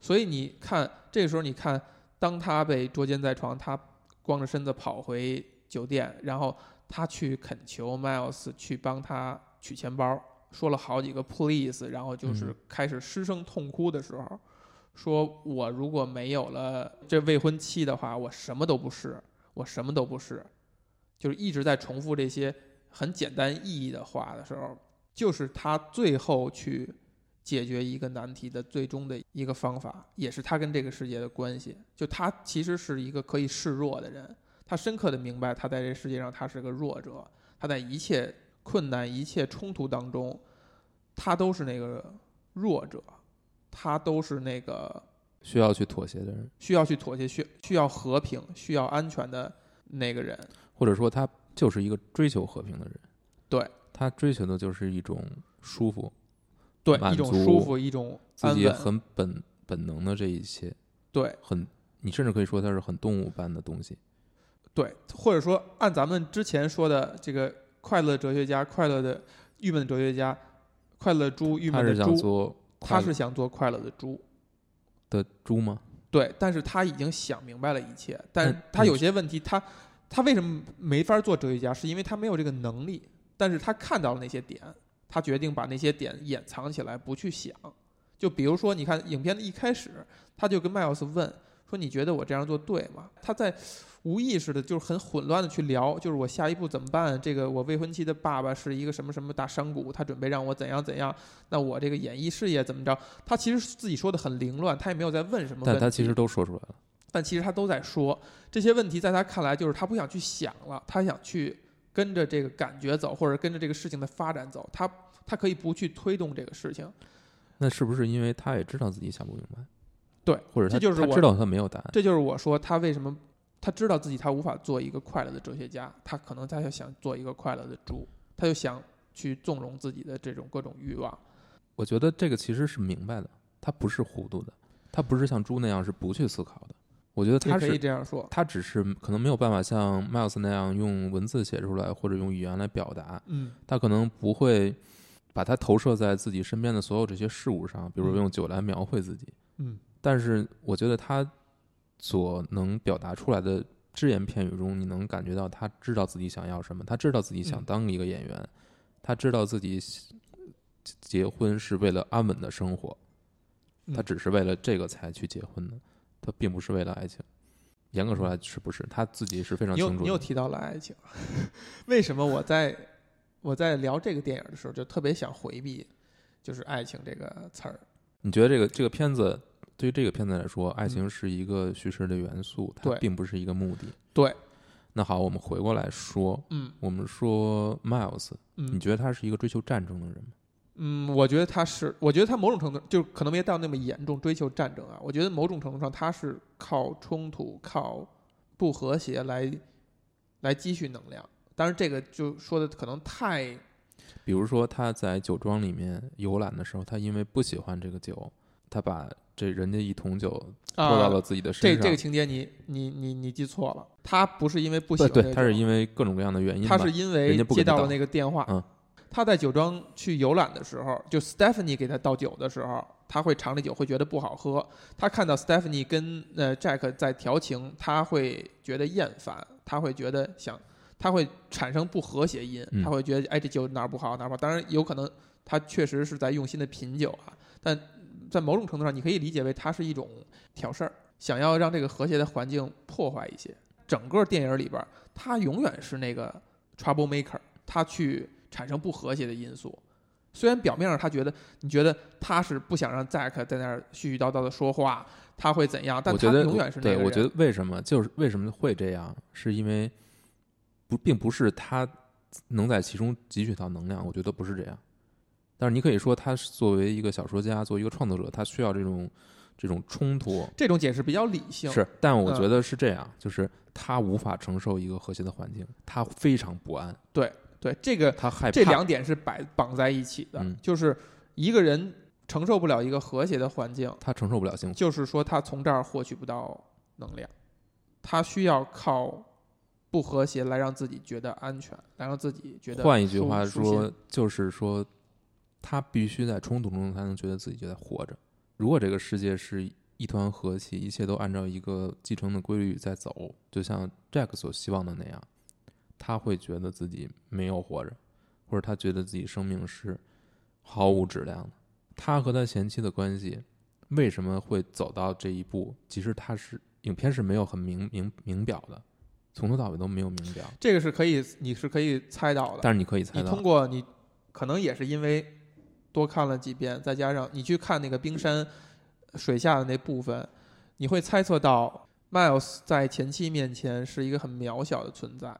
S2: 所以你看，这个时候你看，当他被捉奸在床，他光着身子跑回酒店，然后他去恳求 Miles 去帮他取钱包，说了好几个 please，然后就是
S1: 嗯
S2: 开始失声痛哭的时候，说我如果没有了这未婚妻的话，我什么都不是，我什么都不是，就是一直在重复这些很简单意义的话的时候，就是他最后去解决一个难题的最终的一个方法，也是他跟这个世界的关系。就他其实是一个可以示弱的人，他深刻的明白他在这世界上他是个弱者，他在一切困难、一切冲突当中，他都是那个弱者，他都是那个
S1: 需要去妥协的人，
S2: 需要去妥协、需需要和平、需要安全的那个人。
S1: 或者说他就是一个追求和平的人。
S2: 对，
S1: 他追求的就是一种舒服，
S2: 对，一种舒服，一种
S1: 自己。很本本能的这一切，
S2: 对
S1: 很你甚至可以说它是很动物般的东西。
S2: 对，或者说按咱们之前说的这个快乐哲学家、快乐的郁闷的哲学家、快乐猪、郁闷的猪，
S1: 做
S2: 他是想做快乐的猪。
S1: 的猪吗？
S2: 对，但是他已经想明白了一切，但是他有些问题，他他为什么没法做哲学家？是因为他没有这个能力，但是他看到了那些点，他决定把那些点掩藏起来，不去想。就比如说，你看影片的一开始，他就跟迈尔斯问说：“你觉得我这样做对吗？”他在无意识的，就是很混乱的去聊，就是我下一步怎么办？这个我未婚妻的爸爸是一个什么什么大商贾，他准备让我怎样怎样？那我这个演艺事业怎么着？他其实自己说的很凌乱，他也没有在问什么问题。
S1: 但他其实都说出来了。
S2: 但其实他都在说这些问题，在他看来就是他不想去想了，他想去跟着这个感觉走，或者跟着这个事情的发展走。他他可以不去推动这个事情，
S1: 那是不是因为他也知道自己想不明白？
S2: 对，
S1: 或者他
S2: 这就是我
S1: 他知道他没有答案。
S2: 这就是我说他为什么他知道自己他无法做一个快乐的哲学家，他可能他就想做一个快乐的猪，他就想去纵容自己的这种各种欲望。
S1: 我觉得这个其实是明白的，他不是糊涂的，他不是像猪那样是不去思考的。我觉得他
S2: 也可以
S1: 是
S2: 这样说，
S1: 他只是可能没有办法像 Miles 那样用文字写出来，或者用语言来表达。
S2: 嗯
S1: 他可能不会把它投射在自己身边的所有这些事物上，比如用酒来描绘自己。
S2: 嗯
S1: 但是我觉得他所能表达出来的只言片语中，你能感觉到他知道自己想要什么，他知道自己想
S2: 嗯
S1: 当一个演员，他知道自己结婚是为了安稳的生活，他
S2: 嗯
S1: 只是为了这个才去结婚的，他并不是为了爱情。严格说来是不是？他自己是非常清楚的。
S2: 你又提到了爱情，为什么我在我在聊这个电影的时候就特别想回避，就是爱情这个词儿？
S1: 你觉得这个这个片子对于这个片子来说，爱情是一个叙事的元素，它并不是一个目的。
S2: 对，
S1: 那好，我们回过来说，
S2: 嗯
S1: 我们说 Miles，你
S2: 嗯
S1: 觉得他是一个追求战争的人吗？
S2: 嗯，我觉得他是，我觉得他某种程度就可能没到那么严重追求战争啊，我觉得某种程度上他是靠冲突、靠不和谐来来积蓄能量。当然，这个就说的可能太
S1: 比如说他在酒庄里面游览的时候，他因为不喜欢这个酒，他把这人家一桶酒泼到了自己的身上。
S2: 这这个情节你你你你记错了，他不是因为不喜欢，
S1: 对对，他是因为各种各样的原因。
S2: 他是因为接到了那个电话。
S1: 嗯，
S2: 他在酒庄去游览的时候，就 Stephanie 给他倒酒的时候，他会尝这酒，会觉得不好喝。他看到 Stephanie 跟呃 Jack 在调情，他会觉得厌烦，他会觉得想。他会产生不和谐音，他会觉得哎这酒哪儿不好哪儿不好。当然有可能他确实是在用心的品酒啊，但在某种程度上你可以理解为它是一种挑事儿，想要让这个和谐的环境破坏一些。整个电影里边，他永远是那个 trouble maker，他去产生不和谐的因素。虽然表面上他觉得你觉得他是不想让 Zack 在那儿絮絮叨叨的说话，他会怎样？但他永远是那个
S1: 对，我觉得为什么就是为什么会这样，是因为。不，并不是他能在其中汲取到能量，我觉得不是这样。但是你可以说，他作为一个小说家，作为一个创作者，他需要这种这种冲突。
S2: 这种解释比较理性。
S1: 是，但我觉得是这样，就是他无法承受一个和谐的环境，他非常不安。
S2: 对对，这个
S1: 他害怕。
S2: 这两点是摆绑在一起的，就是一个人承受不了一个和谐的环境，
S1: 他承受不了幸福。
S2: 就是说，他从这儿获取不到能量，他需要靠。不和谐来让自己觉得安全，来让自己觉得。
S1: 换一句话说，就是说，他必须在冲突中才能觉得自己就在活着。如果这个世界是一团和气，一切都按照一个继承的规律在走，就像 Jack 所希望的那样，他会觉得自己没有活着，或者他觉得自己生命是毫无质量的。他和他前妻的关系为什么会走到这一步？其实他是影片是没有很明明明表的。从头到尾都没有明表，
S2: 这个是可以，你是可以猜到的。
S1: 但是你可以猜
S2: 到，你通过你，可能也是因为多看了几遍，再加上你去看那个冰山水下的那部分，你会猜测到 Miles 在前妻面前是一个很渺小的存在。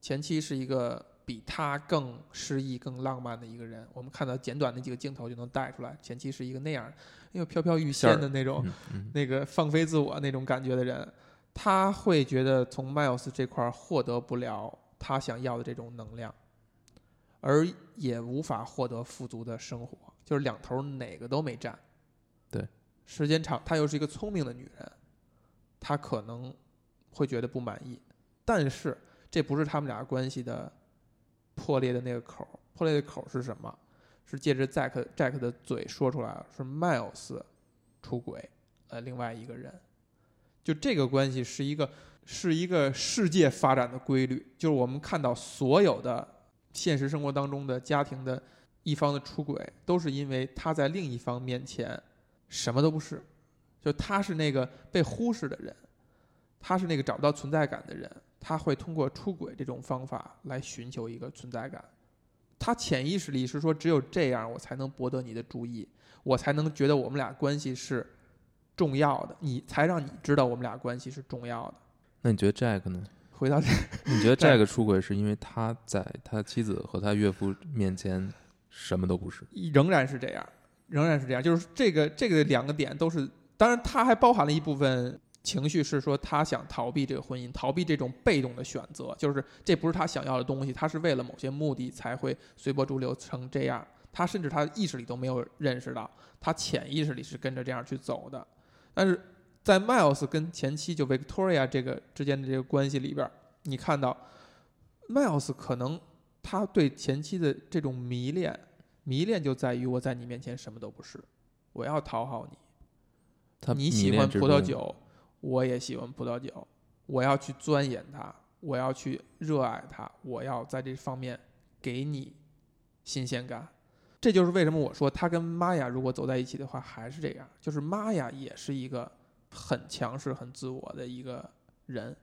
S2: 前妻是一个比他更诗意、更浪漫的一个人。我们看到简短的几个镜头就能带出来，前妻是一个那样，因为飘飘欲仙的那种，那个放飞自我那种感觉的人。他会觉得从 Miles 这块获得不了他想要的这种能量，而也无法获得富足的生活，就是两头哪个都没占。
S1: 对，
S2: 时间长，她又是一个聪明的女人，她可能会觉得不满意。但是这不是他们俩关系的破裂的那个口破裂的口是什么？是借着 Jack Jack 的嘴说出来了，是 Miles 出轨呃另外一个人。就这个关系是一个是一个世界发展的规律，就是我们看到所有的现实生活当中的家庭的一方的出轨，都是因为他在另一方面前什么都不是，就他是那个被忽视的人，他是那个找不到存在感的人，他会通过出轨这种方法来寻求一个存在感，他潜意识里是说只有这样我才能博得你的注意，我才能觉得我们俩关系是。重要的，你才让你知道我们俩关系是重要的。
S1: 那你觉得 Jack 呢？
S2: 回到这，
S1: 你觉得 Jack 出轨是因为他在他妻子和他岳父面前什么都不是？
S2: 仍然是这样，仍然是这样。就是这个这个两个点都是，当然他还包含了一部分情绪，是说他想逃避这个婚姻，逃避这种被动的选择，就是这不是他想要的东西，他是为了某些目的才会随波逐流成这样。他甚至他意识里都没有认识到，他潜意识里是跟着这样去走的。但是在 Miles 跟前妻就 Victoria 这个之间的这个关系里边，你看到 Miles 可能他对前妻的这种迷恋，迷恋就在于我在你面前什么都不是，我要讨好你。你喜欢葡萄酒，我也喜欢葡萄酒，我要去钻研它，我要去热爱它，我要在这方面给你新鲜感。这就是为什么我说他跟玛雅如果走在一起的话还是这样，就是玛雅也是一个很强势、很自我的一个人。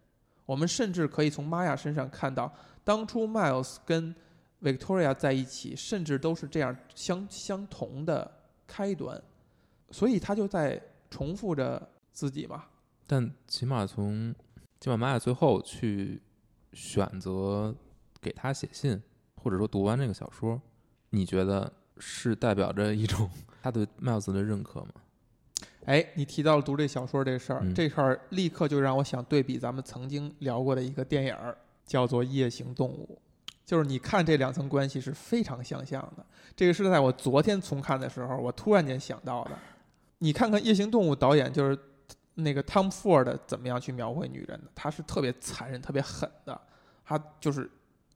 S2: 我们甚至可以从玛雅身上看到，当初 Miles 跟 Victoria 在一起，甚至都是这样相相同的开端，所以他就在重复着自己嘛。
S1: 但起码从起码玛雅最后去选择给他写信，或者说读完这个小说，你觉得？是代表着一种 他对 Miles 的认可吗？
S2: 哎，你提到了读这小说这事儿，这事儿立刻就让我想对比咱们曾经聊过的一个电影儿，叫做《夜行动物》。就是你看这两层关系是非常相像的。这个是在我昨天重看的时候，我突然间想到的。你看看《夜行动物》导演就是那个 Tom Ford 怎么样去描绘女人的？他是特别残忍、特别狠的，他就是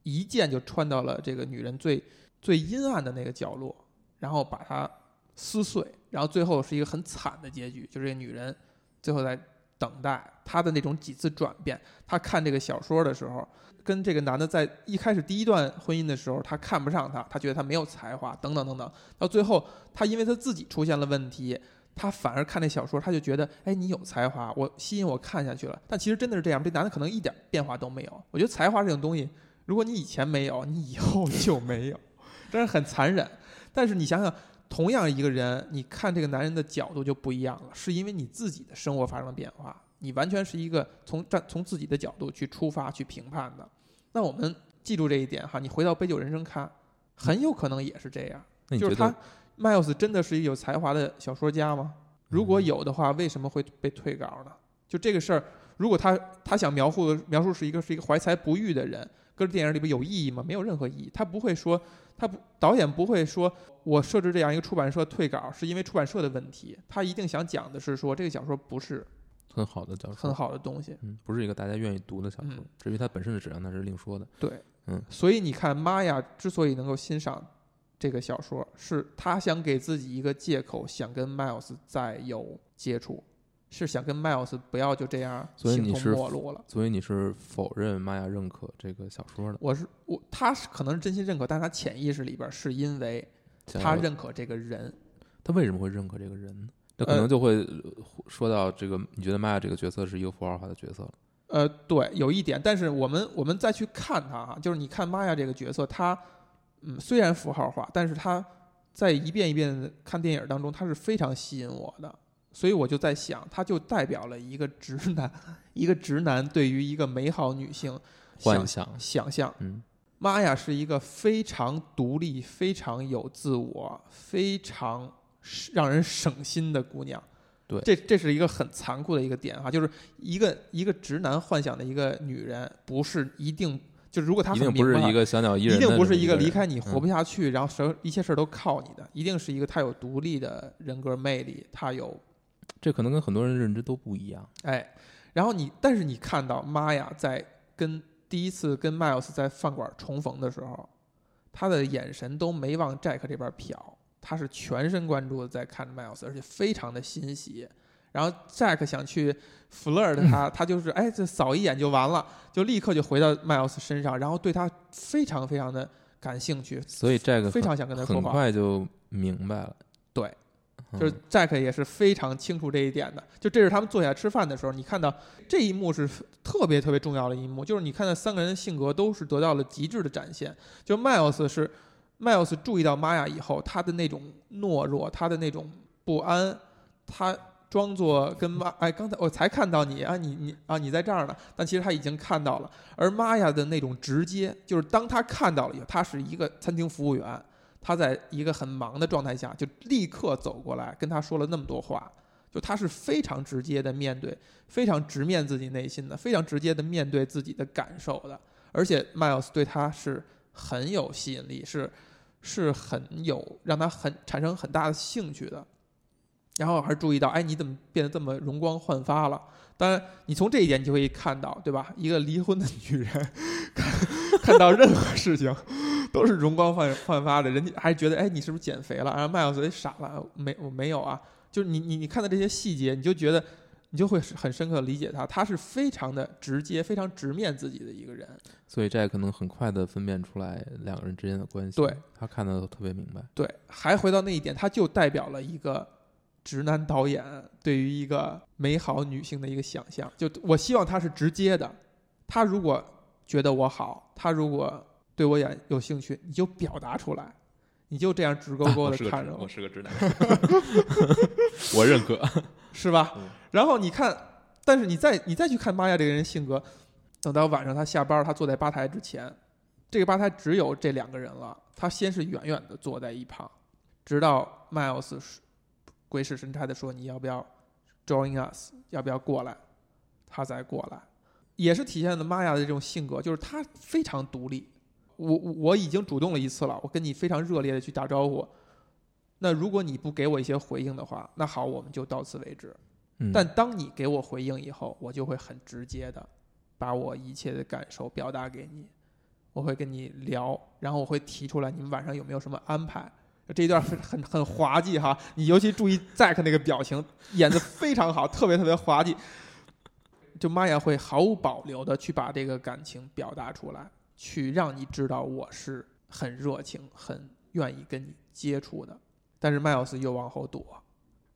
S2: 一剑就穿到了这个女人最最阴暗的那个角落，然后把她撕碎，然后最后是一个很惨的结局，就是这女人最后在等待她的那种几次转变。她看这个小说的时候，跟这个男的在一开始第一段婚姻的时候，她看不上他，她觉得他没有才华，等等等等。到最后，她因为她自己出现了问题。他反而看那小说，他就觉得，哎，你有才华，我吸引我看下去了。但其实真的是这样，这男的可能一点变化都没有。我觉得才华这种东西，如果你以前没有，你以后就没有，真是很残忍。但是你想想，同样一个人，你看这个男人的角度就不一样了，是因为你自己的生活发生了变化，你完全是一个从站从自己的角度去出发去评判的。那我们记住这一点哈，你回到《杯酒人生》看，很有可能也是这样，就是他。，Miles 真的是一个有才华的小说家吗？如果有的话，为什么会被退稿呢？就这个事儿，如果他他想描述描述是一个是一个怀才不遇的人，搁这电影里边有意义吗？没有任何意义。他不会说，他不导演不会说，我设置这样一个出版社退稿是因为出版社的问题。他一定想讲的是说，这个小说不是
S1: 很好的小说，
S2: 很好的东西，
S1: 嗯，不是一个大家愿意读的小说。至于它本身的质量，那是另说的。
S2: 对，
S1: 嗯，
S2: 所以你看，玛雅之所以能够欣赏。这个小说是他想给自己一个借口，想跟 Miles 再有接触，是想跟 Miles 不要就这样形同陌路了。
S1: 所以你是否认玛雅认可这个小说的？
S2: 我是我，他是可能是真心认可，但他潜意识里边是因为他认可这个人。
S1: 他为什么会认可这个人？这可能就会说到这个，你觉得玛雅这个角色是一个符号化的角色了？
S2: 呃，对，有一点。但是我们我们再去看他哈，就是你看玛雅这个角色，他。嗯，虽然符号化，但是他在一遍一遍看电影当中，他是非常吸引我的。所以我就在想，他就代表了一个直男，一个直男对于一个美好女性
S1: 幻
S2: 想想象。
S1: 嗯，
S2: 玛雅是一个非常独立、非常有自我、非常让人省心的姑娘。
S1: 对，
S2: 这这是一个很残酷的一个点哈，就是一个一个直男幻想的一个女人，不是一定。就如果她
S1: 一定不是一个小鸟依
S2: 人，一定不是
S1: 一
S2: 个离开你活不下去，然后什一切事儿都靠你的，一定是一个她有独立的人格魅力，她有，
S1: 这可能跟很多人认知都不一样。
S2: 哎，然后你，但是你看到玛雅在跟第一次跟 Miles 在饭馆重逢的时候，他的眼神都没往 Jack 这边瞟，他是全神贯注的在看着 Miles，而且非常的欣喜。然后 Jack 想去 flirt 他，他就是哎，这扫一眼就完了，就立刻就回到 Miles 身上，然后对他非常非常的感兴趣。
S1: 所以 Jack
S2: 非常想跟他说
S1: 话。很快就明白了。
S2: 对，就是 Jack 也是非常清楚这一点的。就这是他们坐下来吃饭的时候，你看到这一幕是特别特别重要的一幕，就是你看到三个人的性格都是得到了极致的展现。就 Miles 是 Miles 注意到玛雅以后，他的那种懦弱，他的那种不安，他。装作跟妈哎，刚才我才看到你啊，你你啊，你在这儿呢。但其实他已经看到了。而玛雅的那种直接，就是当他看到了以后，他是一个餐厅服务员，他在一个很忙的状态下，就立刻走过来跟他说了那么多话。就他是非常直接的面对，非常直面自己内心的，非常直接的面对自己的感受的。而且 Miles 对他是很有吸引力，是是很有让他很产生很大的兴趣的。然后还注意到，哎，你怎么变得这么容光焕发了？当然，你从这一点你就可以看到，对吧？一个离婚的女人，看看到任何事情都是容光焕焕发的，人家还觉得，哎，你是不是减肥了？然后麦克斯傻了，没，我没有啊。就是你你你看到这些细节，你就觉得你就会很深刻理解他，他是非常的直接、非常直面自己的一个人。
S1: 所以这可能很快的分辨出来两个人之间的关系。
S2: 对，
S1: 他看的都特别明白。
S2: 对，还回到那一点，他就代表了一个。直男导演对于一个美好女性的一个想象，就我希望他是直接的。他如果觉得我好，他如果对我也有兴趣，你就表达出来，你就这样直勾勾的看着
S1: 我。我是个直男，我认可，
S2: 是吧？然后你看，但是你再你再去看玛雅这个人性格，等到晚上他下班，他坐在吧台之前，这个吧台只有这两个人了。他先是远远的坐在一旁，直到 Miles。鬼使神差的说：“你要不要 join us？要不要过来？”他才过来，也是体现了玛雅的这种性格，就是他非常独立，我我已经主动了一次了，我跟你非常热烈的去打招呼。那如果你不给我一些回应的话，那好，我们就到此为止。
S1: 嗯
S2: 但当你给我回应以后，我就会很直接的把我一切的感受表达给你，我会跟你聊，然后我会提出来你们晚上有没有什么安排。这一段很很很滑稽哈，你尤其注意 Zack 那个表情，演的非常好，特别特别滑稽。就玛雅会毫无保留的去把这个感情表达出来，去让你知道我是很热情、很愿意跟你接触的。但是迈尔斯又往后躲，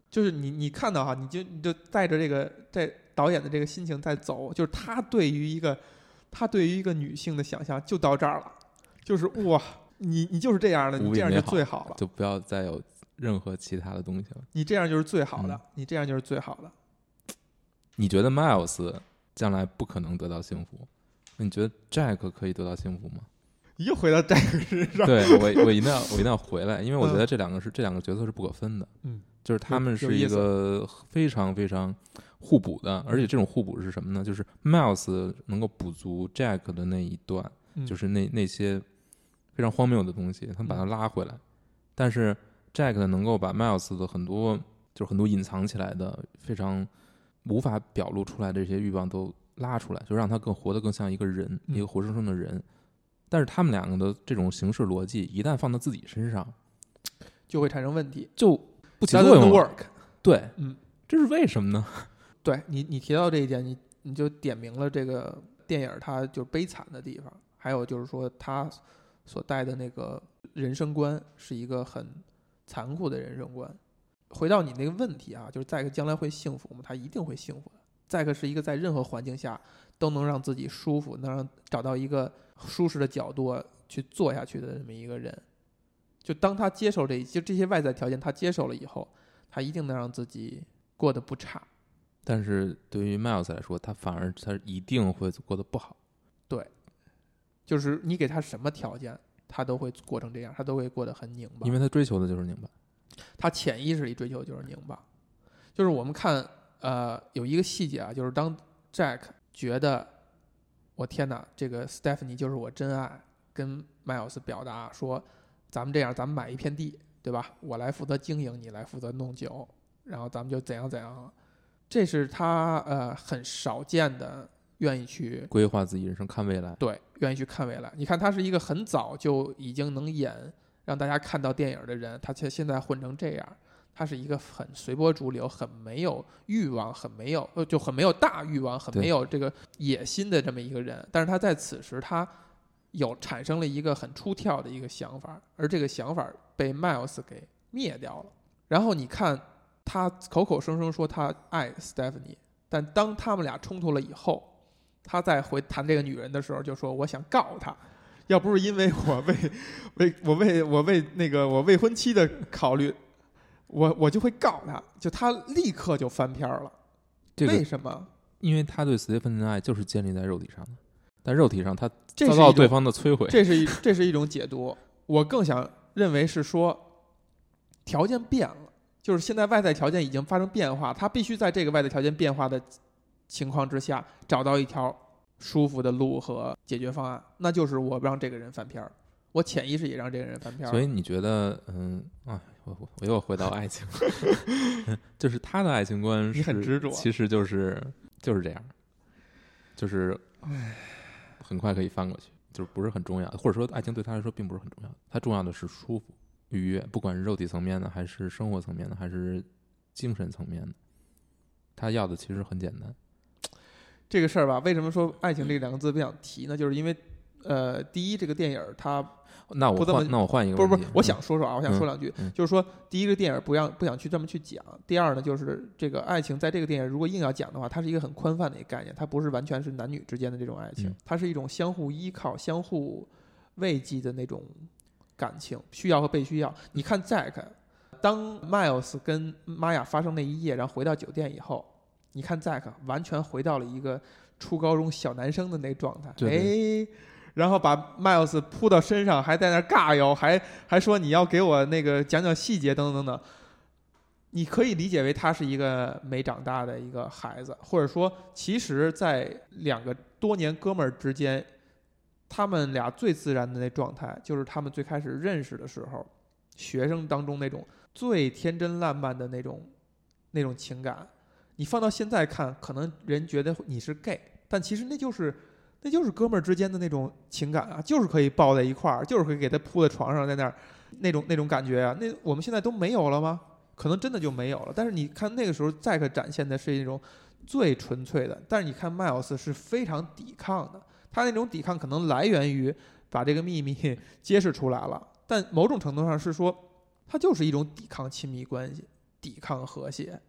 S2: 就是你你看到哈，你就你就带着这个在导演的这个心情在走，就是他对于一个他对于一个女性的想象就到这儿了，就是哇，你你就是这样的，你这样就最好了，
S1: 就不要再有任何其他的东西了。
S2: 你这样就是最好的
S1: 嗯，
S2: 你这样就是最好的。
S1: 你觉得 Miles 将来不可能得到幸福？那你觉得 Jack 可以得到幸福吗？
S2: 又回到 Jack 身上，
S1: 对我，我一定要，我一定要回来，因为我觉得这两个是这两个角色是不可分的。
S2: 嗯，
S1: 就是他们是一个非常非常互补的，而且这种互补是什么呢？就是 Miles 能够补足 Jack 的那一段，
S2: 嗯
S1: 就是那那些非常荒谬的东西，他们把它拉回来。但是 Jack，能够把 Miles 的很多就是很多隐藏起来的、非常无法表露出来的这些欲望都拉出来，就让他更活得更像一个人，
S2: 嗯
S1: 一个活生生的人。但是他们两个的这种形式逻辑，一旦放到自己身上，
S2: 就会产生问题。
S1: 就不起作用。
S2: work。
S1: 对，
S2: 嗯，
S1: 这是为什么呢？
S2: 对你，你提到这一点，你你就点明了这个电影它就是悲惨的地方，还有就是说他所带的那个人生观是一个很残酷的人生观。回到你那个问题啊，就是再克将来会幸福吗？他一定会幸福的。再克是一个在任何环境下都能让自己舒服，能让找到一个舒适的角度去做下去的这么一个人。就当他接受这一就这些外在条件，他接受了以后，他一定能让自己过得不差。
S1: 但是对于 Miles 来说，他反而他一定会过得不好。
S2: 对就是你给他什么条件，他都会过成这样，他都会过得很拧巴。
S1: 因为他追求的就是拧巴。
S2: 他潜意识里追求的就是拧巴。就是我们看，呃，有一个细节啊，就是当 Jack 觉得，我天哪，这个 Stephanie 就是我真爱，跟 Miles 表达说，咱们这样，咱们买一片地，对吧？我来负责经营，你来负责弄酒，然后咱们就怎样怎样。这是他呃很少见的愿意去
S1: 规划自己人生，看未来。
S2: 对，愿意去看未来。你看，他是一个很早就已经能演，让大家看到电影的人，他却现在混成这样，他是一个很随波逐流、很没有欲望、很没有呃就很没有大欲望、很没有这个野心的这么一个人。但是他在此时，他有产生了一个很出跳的一个想法，而这个想法被 Miles 给灭掉了。然后你看，他口口声声说他爱 Stephanie，但当他们俩冲突了以后，他再回谈这个女人的时候，就说我想告她，要不是因为我为为我为我为那个我未婚妻的考虑，我我就会告他，就他立刻就翻篇儿了。
S1: 这个，
S2: 为什么？
S1: 因为他对斯蒂芬的爱就是建立在肉体上的，但肉体上他遭到对方的摧毁。
S2: 这是一这是一种解读。我更想认为是说，条件变了，就是现在外在条件已经发生变化，他必须在这个外在条件变化的情况之下，找到一条舒服的路和解决方案，那就是我让这个人翻篇儿，我潜意识也让这个人翻篇儿。
S1: 所以你觉得，嗯啊，我我我又回到爱情，就是他的爱情观是
S2: 执着
S1: 其实就是就是这样，就是很快可以翻过去，就是不是很重要，或者说爱情对他来说并不是很重要，他重要的是舒服、愉悦，不管是肉体层面的，还是生活层面的，还是精神层面的，他要的其实很简单。
S2: 这个事儿吧，为什么说爱情这两个字不想提呢？就是因为，呃，第一，这个电影儿它
S1: 那我
S2: 不这么
S1: 换，那我换一个
S2: 不是不是，我想说说啊，我想说
S1: 嗯
S2: 两句，
S1: 嗯
S2: 就是说，第一个电影不让不想去这么去讲，第二呢，就是这个爱情在这个电影如果硬要讲的话，它是一个很宽泛的一个概念，它不是完全是男女之间的这种爱情，
S1: 嗯
S2: 它是一种相互依靠、相互慰藉的那种感情，需要和被需要。你看 Jack，当 Miles 跟玛雅发生那一夜，然后回到酒店以后，你看 Jack 完全回到了一个初高中小男生的那个状态，
S1: 对
S2: 哎。然后把 Miles 扑到身上，还在那尬游，还还说你要给我那个讲讲细节等等等等。你可以理解为他是一个没长大的一个孩子，或者说，其实，在两个多年哥们儿之间，他们俩最自然的那状态，就是他们最开始认识的时候，学生当中那种最天真烂漫的那种那种情感。你放到现在看，可能人觉得你是 gay，但其实那就是那就是哥们儿之间的那种情感啊，就是可以抱在一块儿，就是可以给他铺在床上，在那儿那种那种感觉啊。那我们现在都没有了吗？可能真的就没有了。但是你看那个时候再克展现的是一种最纯粹的，但是你看 Miles 是非常抵抗的，他那种抵抗可能来源于把这个秘密 揭示出来了，但某种程度上是说，他就是一种抵抗亲密关系，抵抗和谐。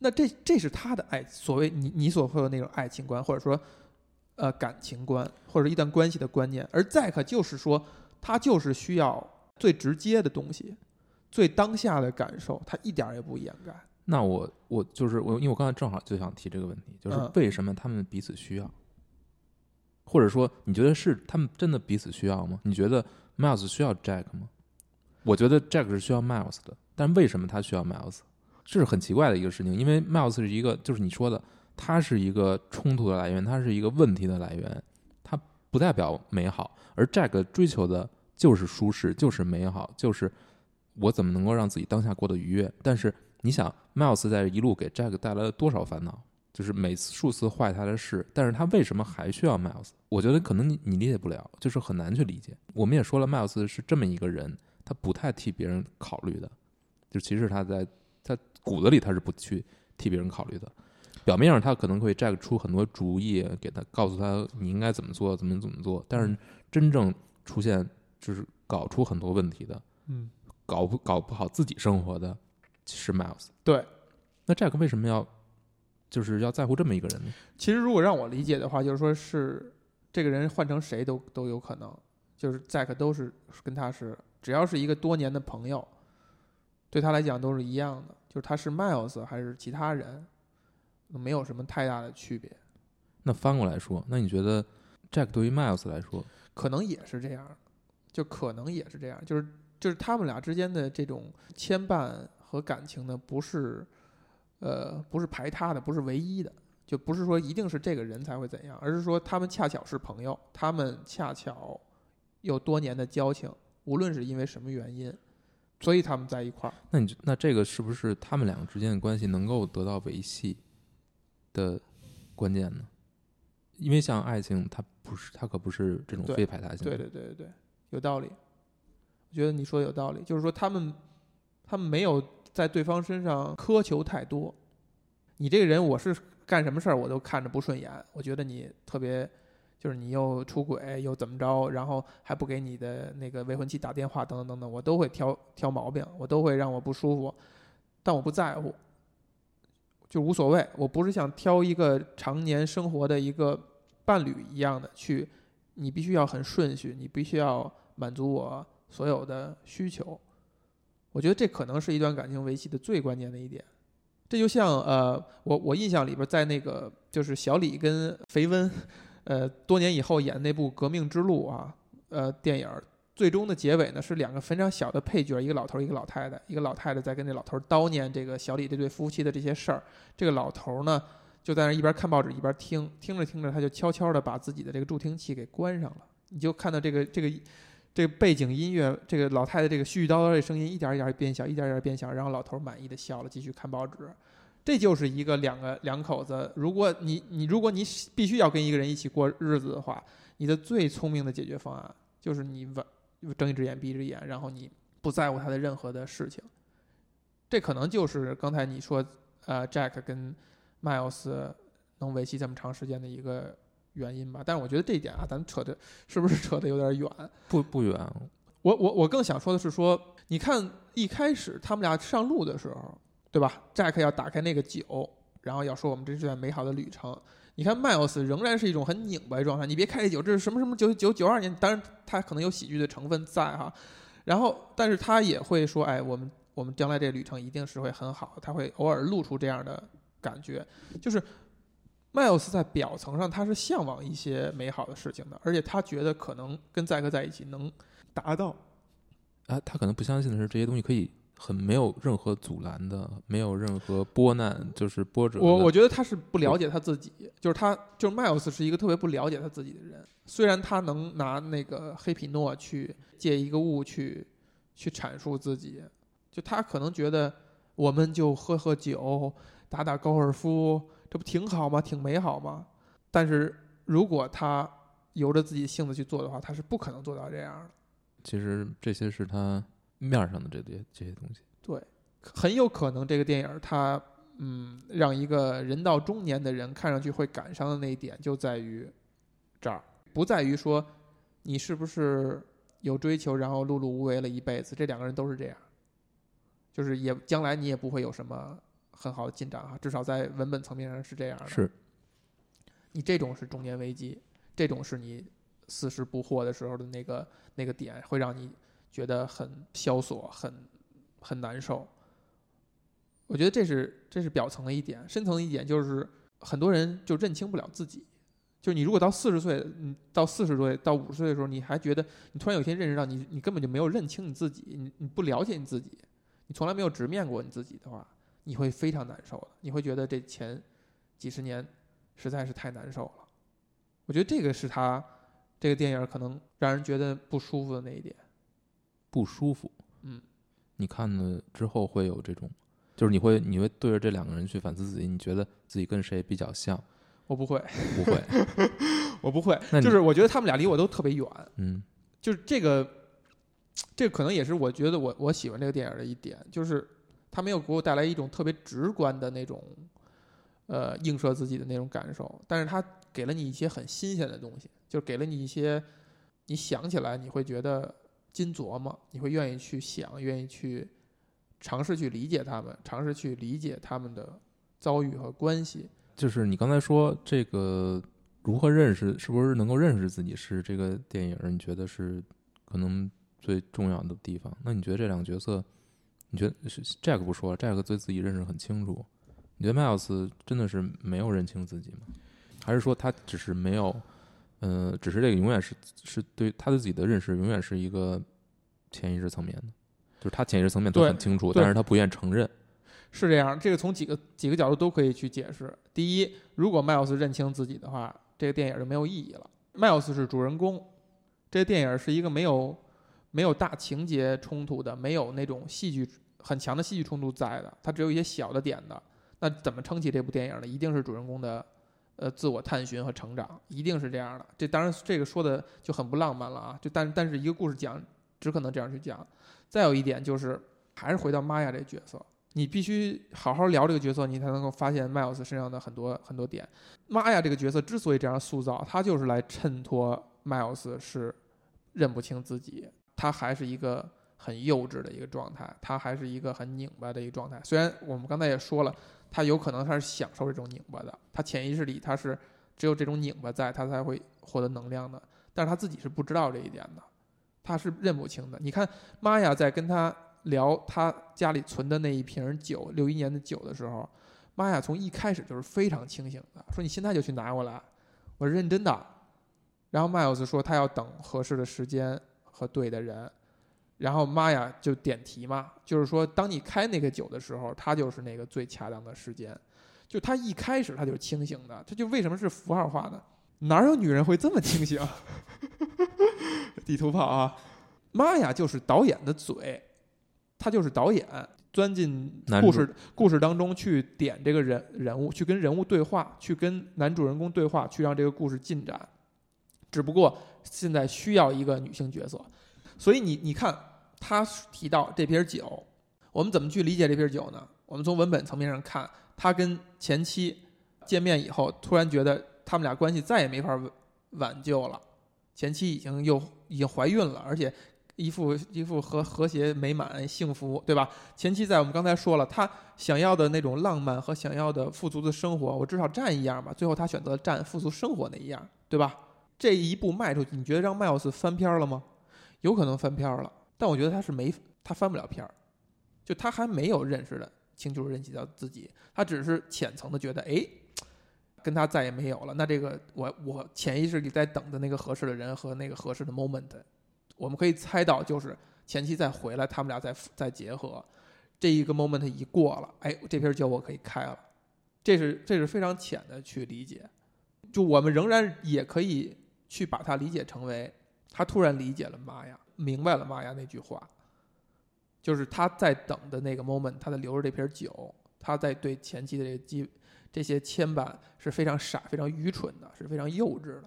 S2: 那这这是他的爱，所谓你你所说的那种爱情观，或者说，呃，感情观，或者一段关系的观念。而 Zack 就是说，他就是需要最直接的东西，最当下的感受，他一点儿也不掩盖。
S1: 那我我就是我，因为我刚才正好就想提这个问题，就是
S2: 嗯
S1: 为什么他们彼此需要？或者说，你觉得是他们真的彼此需要吗？你觉得 Miles 需要 Jack 吗？我觉得 Jack 是需要 Miles 的，但为什么他需要 Miles？这是很奇怪的一个事情，因为 Miles 是一个，就是你说的，它是一个冲突的来源，它是一个问题的来源，它不代表美好，而 Jack 追求的就是舒适，就是美好，就是我怎么能够让自己当下过得愉悦。但是你想，Miles 在一路给 Jack 带来了多少烦恼？就是每次数次坏他的事，但是他为什么还需要 Miles？我觉得可能你你理解不了，就是很难去理解。我们也说了，Miles 是这么一个人，他不太替别人考虑的，就其实他在他骨子里他是不去替别人考虑的。表面上他可能会 Jack 出很多主意，给他告诉他你应该怎么做，怎么怎么做，但是真正出现就是搞出很多问题的，
S2: 嗯，
S1: 搞不搞不好自己生活的是 Miles。
S2: 对。
S1: 那 Jack 为什么要就是要在乎这么一个人呢？
S2: 其实如果让我理解的话，就是说是这个人换成谁都都有可能，就是 Jack 都是跟他是，只要是一个多年的朋友，对他来讲都是一样的，就是他是 Miles 还是其他人，没有什么太大的区别，
S1: 那翻过来说，那你觉得 Jack 对于 Miles 来说，
S2: 可能也是这样，就可能也是这样，就是就是他们俩之间的这种牵绊和感情呢，不是呃不是排他的，不是唯一的。就不是说一定是这个人才会怎样，而是说他们恰巧是朋友，他们恰巧有多年的交情，无论是因为什么原因，所以他们在一块儿。
S1: 那你就那这个是不是他们两个之间的关系能够得到维系的关键呢？因为像爱情，它不是，它可不是这种非排他性。
S2: 对对对对对，有道理。我觉得你说的有道理，就是说他们他们没有在对方身上苛求太多。你这个人，我是干什么事儿我都看着不顺眼，我觉得你特别，就是你又出轨又怎么着，然后还不给你的那个未婚妻打电话，等等等等，我都会挑挑毛病，我都会让我不舒服，但我不在乎，就无所谓。我不是想挑一个常年生活的一个伴侣一样的去，你必须要很顺序，你必须要满足我所有的需求。我觉得这可能是一段感情维系的最关键的一点。这就像呃，我我印象里边，在那个就是小李跟肥温，呃，多年以后演那部《革命之路》啊，呃，电影最终的结尾呢是两个非常小的配角，一个老头，一个老太太，一个老太太在跟这老头叨念这个小李这对夫妻的这些事儿，这个老头呢就在那一边看报纸一边听，听着听着他就悄悄的把自己的这个助听器给关上了，你就看到这个这个。这个背景音乐，这个老太太这个絮絮叨叨的声音一点一点变小，一点一点变小，然后老头满意的笑了，继续看报纸。这就是一个两个两口子，如果你你如果你必须要跟一个人一起过日子的话，你的最聪明的解决方案就是你稳睁一只眼闭一只眼，然后你不在乎他的任何的事情。这可能就是刚才你说，呃，Jack 跟 Miles 能维系这么长时间的一个原因吧。但是我觉得这一点啊，咱扯的是不是扯的有点远？
S1: 不不远，
S2: 我我我更想说的是说，你看一开始他们俩上路的时候，对吧？Jack 要打开那个酒，然后要说我们这是段美好的旅程。你看 Miles 仍然是一种很拧巴的状态，你别看这酒，这是什么什么九九九二年，当然他可能有喜剧的成分在哈。然后，但是他也会说，哎，我们我们将来这个旅程一定是会很好，他会偶尔露出这样的感觉，就是 Miles 在表层上他是向往一些美好的事情的，而且他觉得可能跟载克在一起能达到。
S1: 啊，他可能不相信的是这些东西可以很没有任何阻拦的，没有任何波难，就是波折。
S2: 我我觉得他是不了解他自己，就是他就是 Miles 是一个特别不了解他自己的人。虽然他能拿那个黑皮诺去借一个物去去阐述自己，就他可能觉得我们就喝喝酒，打打高尔夫，这不挺好吗？挺美好吗？但是如果他由着自己性子去做的话，他是不可能做到这样的。
S1: 其实这些是他面儿上的这些这些东西。
S2: 对很有可能这个电影儿它嗯让一个人到中年的人看上去会感伤的那一点就在于这儿，不在于说你是不是有追求，然后碌碌无为了一辈子，这两个人都是这样，就是也将来你也不会有什么很好的进展啊，至少在文本层面上是这样的。
S1: 是，
S2: 你这种是中年危机，这种是你四十不惑的时候的那个那个点，会让你觉得很萧索，很很难受。我觉得这是这是表层的一点，深层的一点就是很多人就认清不了自己。就你如果到四十岁，你到四十岁到五十岁的时候，你还觉得你突然有一天认识到你你根本就没有认清你自己，你你不了解你自己，你从来没有直面过你自己的话，你会非常难受的。你会觉得这前几十年实在是太难受了。我觉得这个是他这个电影可能让人觉得不舒服的那一点。
S1: 不舒服。
S2: 嗯，
S1: 你看了之后会有这种，就是你会你会对着这两个人去反思自己，你觉得自己跟谁比较像？
S2: 我不会，
S1: 不会，
S2: 我不会，就是我觉得他们俩离我都特别远。
S1: 嗯
S2: 就是这个，这可能也是我觉得我我喜欢这个电影的一点，就是它没有给我带来一种特别直观的那种，呃，映射自己的那种感受，但是它给了你一些很新鲜的东西，就给了你一些你想起来你会觉得金琢磨，你会愿意去想，愿意去尝试去理解他们，尝试去理解他们的遭遇和关系。
S1: 就是你刚才说这个如何认识，是不是能够认识自己，是这个电影你觉得是可能最重要的地方？那你觉得这两个角色，你觉得是 Jack 不说，Jack 对自己认识很清楚，你觉得 Miles 真的是没有认清自己吗？还是说他只是没有，呃，只是这个永远是是对他对自己的认识永远是一个潜意识层面的，就是他潜意识层面都很清楚，但是他不愿承认。
S2: 是这样，这个从几个几个角度都可以去解释。第一，如果迈尔斯认清自己的话，这个电影就没有意义了。迈尔斯是主人公，这个电影是一个没有没有大情节冲突的，没有那种戏剧很强的戏剧冲突在的，它只有一些小的点的。那怎么撑起这部电影呢？一定是主人公的呃自我探寻和成长，一定是这样的。这当然这个说的就很不浪漫了啊，就但但是一个故事讲只可能这样去讲。再有一点就是，还是回到玛雅这角色。你必须好好聊这个角色，你才能够发现迈尔斯身上的很多很多点。玛雅这个角色之所以这样塑造，他就是来衬托迈尔斯是认不清自己，他还是一个很幼稚的一个状态，他还是一个很拧巴的一个状态。虽然我们刚才也说了，他有可能他是享受这种拧巴的，他潜意识里他是只有这种拧巴在，他才会获得能量的，但是他自己是不知道这一点的，他是认不清的。你看玛雅在跟他。聊他家里存的那一瓶酒，六一年的酒的时候，玛雅从一开始就是非常清醒的，说你现在就去拿过来，我认真的。然后迈尔斯说他要等合适的时间和对的人，然后玛雅就点题嘛，就是说当你开那个酒的时候，他就是那个最恰当的时间。就他一开始他就是清醒的，他就为什么是符号化呢？哪有女人会这么清醒？地图炮啊！玛雅就是导演的嘴。他就是导演，钻进故事故事当中去点这个人人物，去跟人物对话，去跟男主人公对话，去让这个故事进展。只不过现在需要一个女性角色，所以你你看他提到这瓶酒，我们怎么去理解这瓶酒呢？我们从文本层面上看，他跟前妻见面以后，突然觉得他们俩关系再也没法挽救了，前妻已经又已经怀孕了，而且。一副一副和和谐美满幸福，对吧？前期在我们刚才说了，他想要的那种浪漫和想要的富足的生活，我至少占一样吧。最后他选择占富足生活那一样，对吧？这一步迈出去，你觉得让迈尔斯翻篇了吗？有可能翻篇了，但我觉得他是没他翻不了篇儿，就他还没有认识的清楚认识到自己，他只是浅层的觉得，哎，跟他再也没有了。那这个我我潜意识里在等的那个合适的人和那个合适的 moment。我们可以猜到，就是前期再回来，他们俩再再结合，这一个 moment 一过了，哎，这瓶酒我可以开了，这是这是非常浅的去理解。就我们仍然也可以去把它理解成为，他突然理解了妈呀，明白了玛雅那句话，就是他在等的那个 moment，他在留着这瓶酒，他在对前期的这基这些牵绊是非常傻、非常愚蠢的，是非常幼稚的。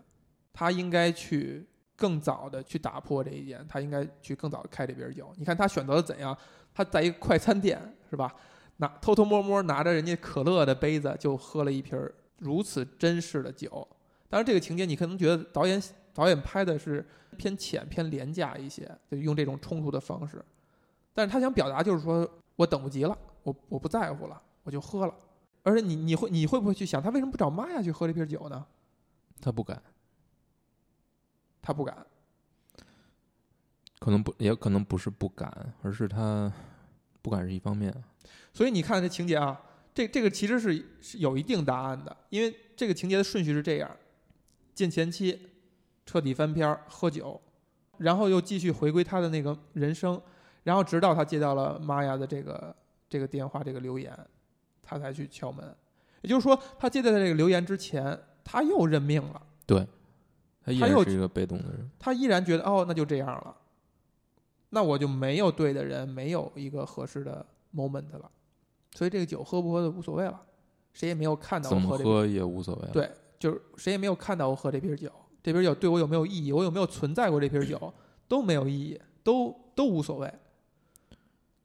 S2: 他应该去更早的去打破这一点，他应该去更早的开这瓶酒。你看他选择了怎样？他在一个快餐店是吧？拿偷偷摸摸拿着人家可乐的杯子就喝了一瓶如此珍视的酒。当然，这个情节你可能觉得导演导演拍的是偏浅、偏廉价一些，就用这种冲突的方式。但是他想表达就是说我等不及了，我我不在乎了，我就喝了。而且你你会你会不会去想，他为什么不找玛雅去喝这瓶酒呢？
S1: 他不敢，
S2: 他不敢。
S1: 可能不，也可能不是不敢，而是他不敢是一方面。
S2: 所以你看这情节啊，这这个其实是是有一定答案的，因为这个情节的顺序是这样：见前妻，彻底翻篇儿，喝酒，然后又继续回归他的那个人生，然后直到他接到了玛雅的这个这个电话这个留言，他才去敲门。也就是说，他接到这个留言之前，他又认命了，
S1: 对，他依然是一个被动的人。
S2: 他依然觉得哦，那就这样了，那我就没有对的人，没有一个合适的 moment 了，所以这个酒喝不喝的无所谓了，谁也没有看到我
S1: 怎么
S2: 喝这个，
S1: 喝也无所谓了。
S2: 对就是谁也没有看到我喝这瓶酒，这瓶酒对我有没有意义，我有没有存在过这瓶酒都没有意义，都都无所谓。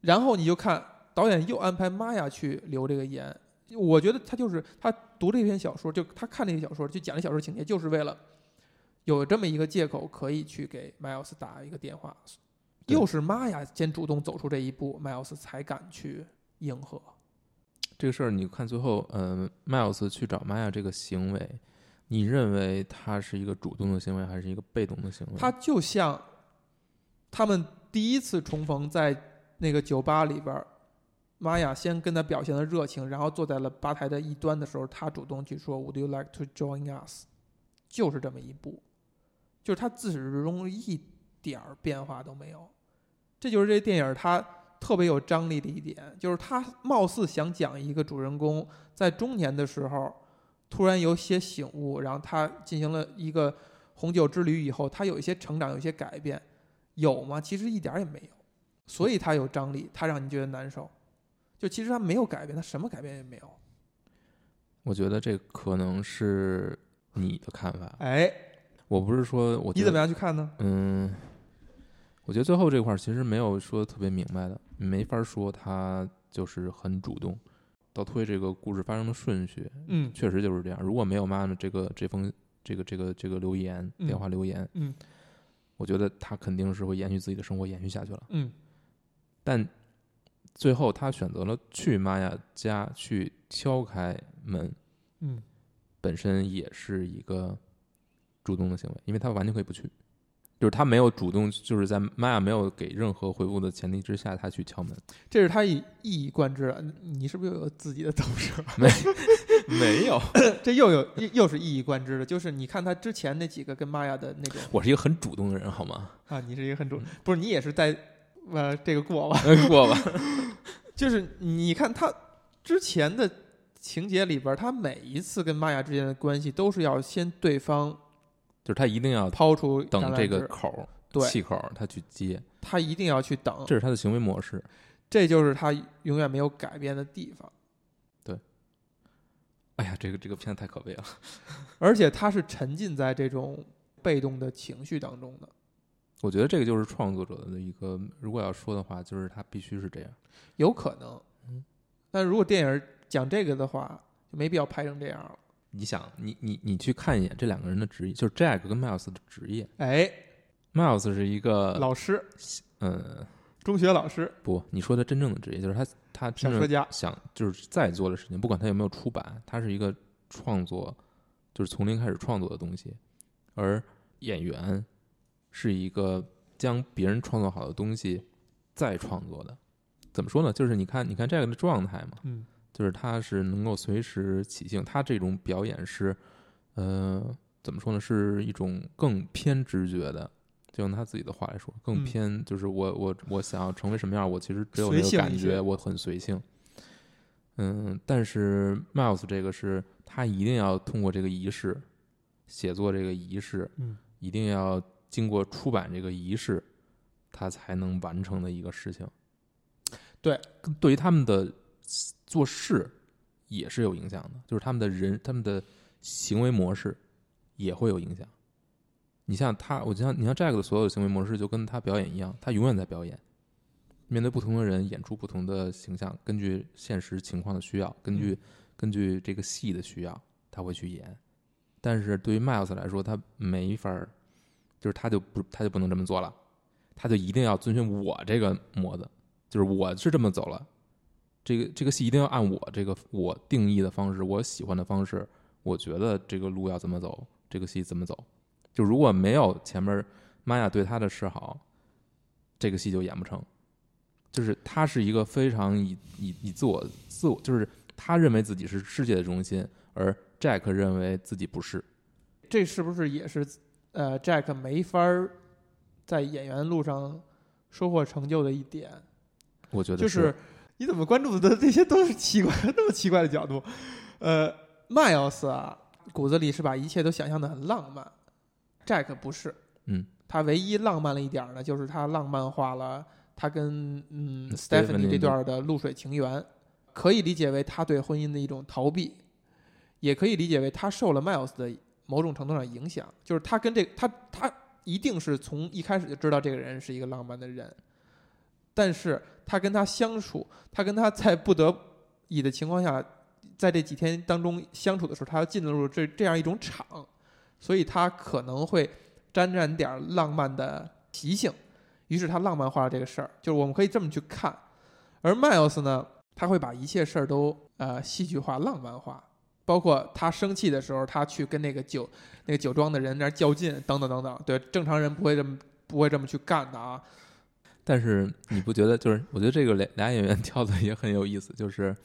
S2: 然后你就看导演又安排玛雅去留这个言，我觉得他就是他读这篇小说，就他看这个小说，就讲这小说情节，就是为了有这么一个借口可以去给迈尔斯打一个电话，又是玛雅先主动走出这一步，迈尔斯才敢去迎合。
S1: 这个事儿，你看最后，呃，迈尔斯去找玛雅这个行为，你认为他是一个主动的行为，还是一个被动的行为？
S2: 他就像他们第一次重逢在那个酒吧里边，玛雅先跟他表现了热情，然后坐在了吧台的一端的时候，他主动去说 “Would you like to join us？” 就是这么一步，就是他自始至终一点儿变化都没有。这就是这电影它特别有张力的一点，就是他貌似想讲一个主人公在中年的时候突然有些醒悟，然后他进行了一个红酒之旅以后，他有一些成长，有一些改变，有吗？其实一点儿也没有，所以他有张力，他让你觉得难受。就其实他没有改变，他什么改变也没有。
S1: 我觉得这可能是你的看法。
S2: 哎，
S1: 我不是说我
S2: 你怎么样去看呢？
S1: 嗯，我觉得最后这块儿其实没有说特别明白的，没法说他就是很主动。倒推这个故事发生的顺序，
S2: 嗯。
S1: 确实就是这样。如果没有妈妈这个这封这个这个这个留言
S2: 嗯。
S1: 电话留言，
S2: 嗯。
S1: 我觉得他肯定是会延续自己的生活延续下去了。
S2: 嗯。
S1: 但最后他选择了去玛雅家去敲开门，
S2: 嗯，
S1: 本身也是一个主动的行为，因为他完全可以不去，就是他没有主动，就是在玛雅没有给任何回复的前提之下，他去敲门，
S2: 这是他一一以贯之的。你是不是又有自己的投射？
S1: 没 没有，
S2: 这又有又又是一以贯之的，就是你看他之前那几个跟玛雅的那种
S1: 我是一个很主动的人，好吗？
S2: 啊，你是一个很主，不是你也是在呃这个过吧？
S1: 过吧，
S2: 就是你看他之前的情节里边，他每一次跟玛雅之间的关系都是要先对方
S1: 就是他一定要
S2: 抛出
S1: 等这个口儿
S2: 对
S1: 气口儿，他去接，
S2: 他一定要去等，
S1: 这是他的行为模式。
S2: 这就是他永远没有改变的地方。
S1: 对哎呀，这个这个片子太可悲了。
S2: 而且他是沉浸在这种被动的情绪当中的，
S1: 我觉得这个就是创作者的一个，如果要说的话，就是他必须是这样。
S2: 有可能
S1: 嗯。
S2: 但如果电影讲这个的话，就没必要拍成这样了。
S1: 你想，你你你去看一眼这两个人的职业，就是 Jack 跟 Miles 的职业。
S2: 哎
S1: ，Miles 是一个，
S2: 老师，
S1: 嗯，
S2: 中学老师，
S1: 不，你说他真正的职业，就是他他
S2: 小说家，
S1: 想就是在做的事情，不管他有没有出版，他是一个创作，就是从零开始创作的东西。而演员是一个将别人创作好的东西再创作的。怎么说呢？就是你看，你看 Jack 的状态嘛，
S2: 嗯
S1: 就是他是能够随时起兴，他这种表演是，呃，怎么说呢？是一种更偏直觉的，就用他自己的话来说，更
S2: 嗯
S1: 偏就是我我我想要成为什么样，我其实只有
S2: 一些
S1: 感觉，我很随性。嗯，但是 Miles 这个是他一定要通过这个仪式，写作这个仪式，
S2: 嗯，
S1: 一定要经过出版这个仪式，他才能完成的一个事情。
S2: 对，
S1: 对于他们的做事也是有影响的，就是他们的人他们的行为模式也会有影响。你像他，我就像你像 Jack 的所有行为模式，就跟他表演一样，他永远在表演，面对不同的人，演出不同的形象，根据现实情况的需要，根据、根据这个戏的需要，他会去演。但是对于 Miles 来说，他没法儿，就是他就不他就不能这么做了，他就一定要遵循我这个模子，就是我是这么走了，这个这个戏一定要按我这个我定义的方式，我喜欢的方式，我觉得这个路要怎么走，这个戏怎么走。就如果没有前面玛雅对他的示好，这个戏就演不成。就是他是一个非常以以以自我自我，就是他认为自己是世界的中心，而 Jack 认为自己不是。
S2: 这是不是也是呃 Jack 没法儿在演员路上收获成就的一点？
S1: 我觉得
S2: 就是你怎么关注的这些都是奇怪那么奇怪的角度？呃，Miles 啊，骨子里是把一切都想象的很浪漫，Jack 不是，
S1: 嗯，
S2: 他唯一浪漫了一点儿呢，就是他浪漫化了他跟嗯
S1: Stephanie
S2: 这
S1: 的
S2: 段的露水情缘，可以理解为他对婚姻的一种逃避，也可以理解为他受了 Miles 的某种程度上影响，就是他跟这他他一定是从一开始就知道这个人是一个浪漫的人，但是他跟他相处，他跟他在不得已的情况下，在这几天当中相处的时候，他要进入这这样一种场，所以他可能会沾染点浪漫的习性，于是他浪漫化了这个事儿，就是我们可以这么去看。而 Miles 呢，他会把一切事儿都呃戏剧化、浪漫化，包括他生气的时候，他去跟那个酒那个酒庄的人那儿较劲，等等等等。对，正常人不会这么不会这么去干的啊。
S1: 但是你不觉得就是？我觉得这个俩俩演员 跳的也很有意思，就是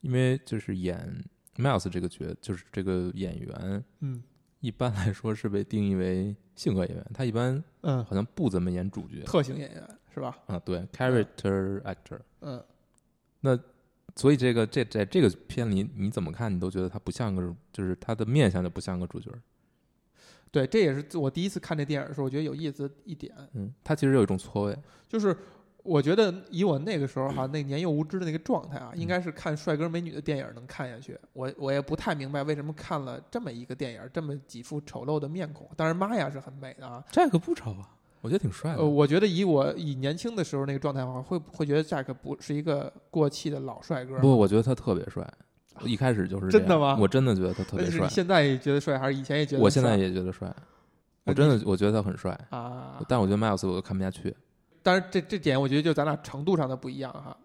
S1: 因为就是演 Miles 这个角，就是这个演员，
S2: 嗯
S1: 一般来说是被定义为性格演员，他一般
S2: 嗯，
S1: 好像不怎么演主角
S2: 特型演员是吧？
S1: 啊，对，character actor。
S2: 嗯，那
S1: 所以这个这在这个片里你怎么看，你都觉得他不像个，就是他的面相就不像个主角。
S2: 对，这也是我第一次看这电影的时候，我觉得有意思的一点，
S1: 嗯，他其实有一种错位。
S2: 就是我觉得以我那个时候哈那年幼无知的那个状态啊，应该是看帅哥美女的电影能看下去。我我也不太明白为什么看了这么一个电影，这么几副丑陋的面孔。当然，玛雅是很美的啊。
S1: 这个不丑啊，我觉得挺帅的。
S2: 呃，我觉得以我以年轻的时候那个状态的话，会会觉得 Jack 不是一个过气的老帅哥。
S1: 不，我觉得他特别帅。我一开始就是这样
S2: 真的吗
S1: 我真的觉得他特别帅
S2: 你。现在也觉得帅，还是以前也觉得帅？
S1: 我现在也觉得帅，我真的我觉得他很帅，
S2: 啊，
S1: 但我觉得 Miles 我都看不下去，
S2: 但是这这点我觉得就咱俩程度上的不一样哈。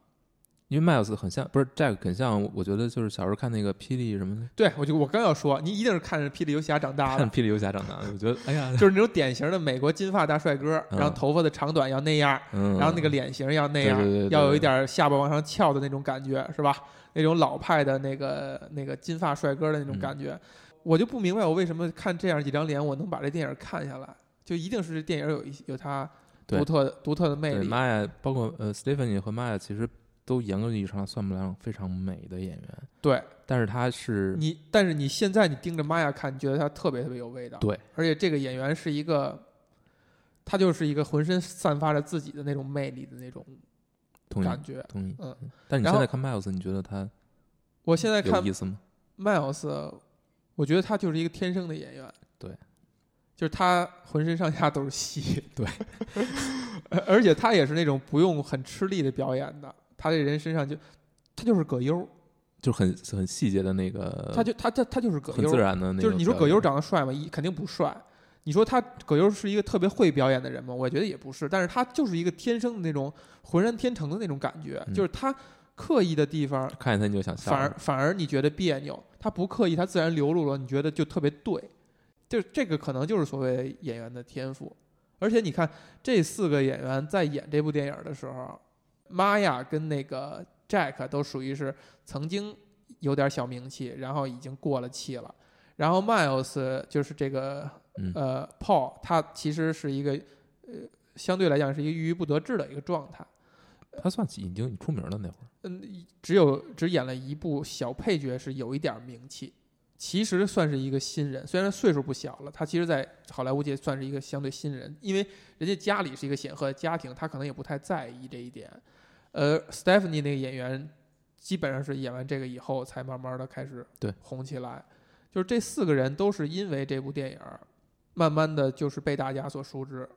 S1: 因为 Miles 很像，不是 Jack 很像，我觉得就是小时候看那个霹雳什么的，
S2: 对，我就我刚要说，你一定是看着《霹雳游侠》长大的，
S1: 看霹雳游侠长大的，我觉得哎呀，
S2: 就是那种典型的美国金发大帅哥，
S1: 嗯
S2: 然后头发的长短要那样，
S1: 嗯，
S2: 然后那个脸型要那样，
S1: 对对对对
S2: 要有一点下巴往上翘的那种感觉，是吧？那种老派的那个那个金发帅哥的那种感觉，我就不明白我为什么看这样几张脸，我能把这电影看下来，就一定是这电影有一有它独特独特的魅力。
S1: 玛雅，包括呃 Stephanie 和玛雅，其实都严格意义上算不上非常美的演员，
S2: 对。
S1: 但是他是
S2: 你，但是你现在你盯着玛雅看，你觉得她特别特别有味道。
S1: 对，
S2: 而且这个演员是一个，他就是一个浑身散发着自己的那种魅力的那种感觉。
S1: 同意，
S2: 嗯，
S1: 但你现在看 Miles，你觉得他
S2: 我现在看
S1: 有意思吗
S2: ？Miles，我觉得他就是一个天生的演员。
S1: 对，
S2: 就是他浑身上下都是戏。
S1: 对，
S2: 而而且他也是那种不用很吃力的表演的，他这人身上就他就是葛优，
S1: 就很很细节的那个，
S2: 他就他他他就是葛
S1: 很自
S2: 优。
S1: 然的那个，
S2: 就是你说葛优长得帅吗？一肯定不帅。你说他葛优是一个特别会表演的人吗？我觉得也不是，但是他就是一个天生的那种浑然天成的那种感觉，
S1: 嗯
S2: 就是他刻意的地方
S1: 看见他你就想笑，
S2: 反而反而你觉得别扭，他不刻意，他自然流露了，你觉得就特别对，就这个可能就是所谓演员的天赋。而且你看这四个演员在演这部电影的时候，玛雅跟那个 Jack 都属于是曾经有点小名气，然后已经过了气了。然后 Miles 就是这个
S1: 嗯
S2: 呃 Paul，他其实是一个呃，相对来讲是一个郁郁不得志的一个状态。
S1: 他算已经出名了那会儿，
S2: 嗯，只有只演了一部小配角是有一点名气，其实算是一个新人，虽然岁数不小了，他其实在好莱坞界算是一个相对新人，因为人家家里是一个显赫的家庭，他可能也不太在意这一点。呃，Stephanie 那个演员基本上是演完这个以后才慢慢的开始
S1: 对
S2: 红起来，就是这四个人都是因为这部电影儿，慢慢的就是被大家所熟知、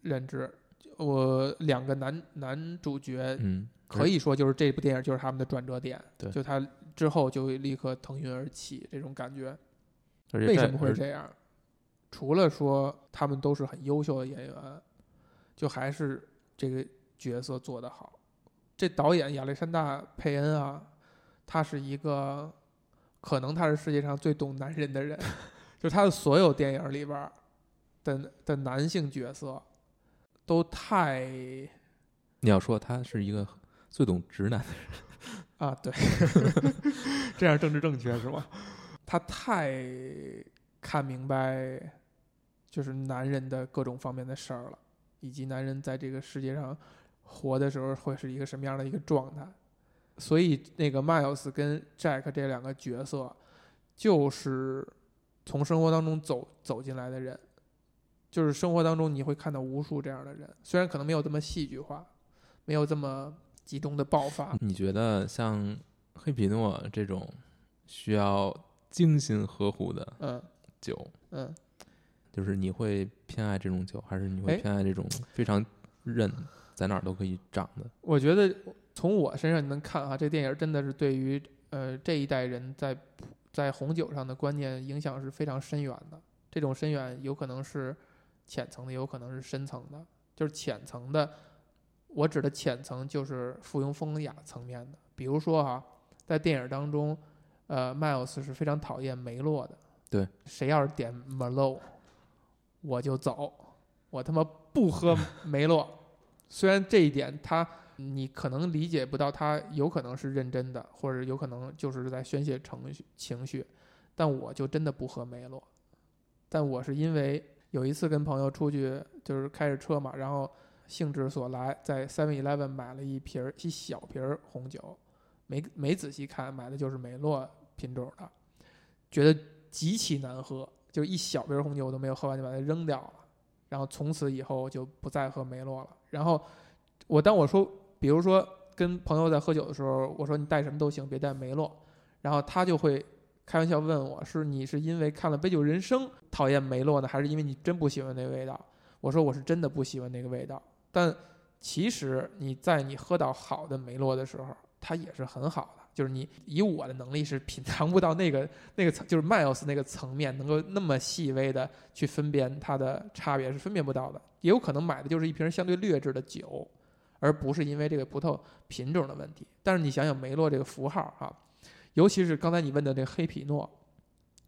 S2: 认知。我两个男男主角
S1: 嗯，
S2: 可以说就是这部电影就是他们的转折点，
S1: 对
S2: 就他之后就立刻腾云而起这种感觉。为什么会这样？除了说他们都是很优秀的演员，就还是这个角色做得好。这导演亚历山大佩恩啊，他是一个，可能他是世界上最懂男人的人，就是他的所有电影里边儿的的男性角色，都太
S1: 你要说他是一个最懂直男的人
S2: 啊，对，这样政治正确是吗？他太看明白，就是男人的各种方面的事儿了，以及男人在这个世界上活的时候会是一个什么样的一个状态。所以，那个 Miles 跟 Jack 这两个角色，就是从生活当中走走进来的人，就是生活当中你会看到无数这样的人，虽然可能没有这么戏剧化，没有这么集中的爆发，
S1: 你觉得像黑皮诺这种需要精心呵护的
S2: 嗯
S1: 酒，
S2: 嗯。
S1: 就是你会偏爱这种酒，还是你会
S2: 哎
S1: 偏爱这种非常韧，在哪儿都可以长的？
S2: 我觉得从我身上你能看啊，这电影真的是对于呃这一代人在在红酒上的观念影响是非常深远的。这种深远有可能是浅层的，有可能是深层的。就是浅层的，我指的浅层就是附庸风雅层面的。比如说哈、在电影当中，呃，，Miles 是非常讨厌梅洛的。
S1: 对，
S2: 谁要是点 Merlot，我就走，我他妈不喝梅洛。虽然这一点他你可能理解不到，他有可能是认真的，或者有可能就是在宣泄程序情绪，但我就真的不喝梅洛。但我是因为有一次跟朋友出去，就是开着车嘛，然后兴致所来，在 Seven Eleven 买了一瓶儿一小瓶儿红酒，没没仔细看，买的就是梅洛品种的，觉得极其难喝，就一小瓶红酒我都没有喝完就把它扔掉了。然后从此以后就不再喝梅洛了。然后我当我说，比如说跟朋友在喝酒的时候，我说你带什么都行，别带梅洛，然后他就会开玩笑问我是你是因为看了《杯酒人生》讨厌梅洛呢，还是因为你真不喜欢那个味道？我说我是真的不喜欢那个味道，但其实你在你喝到好的梅洛的时候，它也是很好的。就是你以我的能力是品尝不到那个那个层，就是 Miles 那个层面，能够那么细微的去分辨它的差别是分辨不到的。也有可能买的就是一瓶相对劣质的酒，而不是因为这个葡萄品种的问题。但是你想想梅洛这个符号哈、尤其是刚才你问的这个黑皮诺，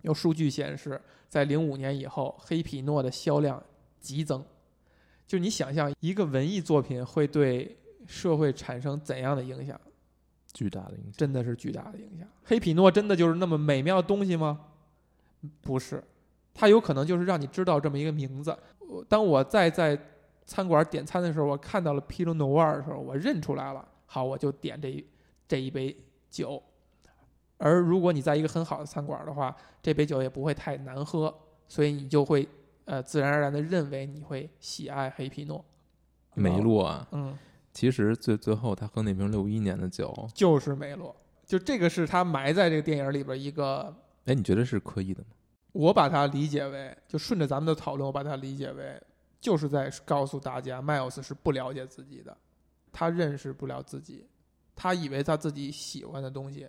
S2: 有数据显示，在零五年以后，黑皮诺的销量急增。就你想象一个文艺作品会对社会产生怎样的影响？
S1: 巨大的影响。
S2: 真的是巨大的影响。黑皮诺真的就是那么美妙的东西吗？不是，它有可能就是让你知道这么一个名字。我当我再在餐馆点餐的时候，我看到了 Pinot Noir 的时候，我认出来了。好，我就点这一这一杯酒。而如果你在一个很好的餐馆的话，这杯酒也不会太难喝，所以你就会呃自然而然的认为你会喜爱黑皮诺。
S1: 梅洛啊，
S2: 嗯，
S1: 其实最最后他喝那瓶六一年的酒，
S2: 就是梅洛，就这个是他埋在这个电影里边一个
S1: 哎，你觉得是刻意的吗？
S2: 我把它理解为，就顺着咱们的讨论，我把它理解为，就是在告诉大家，迈尔斯是不了解自己的，他认识不了自己，他以为他自己喜欢的东西，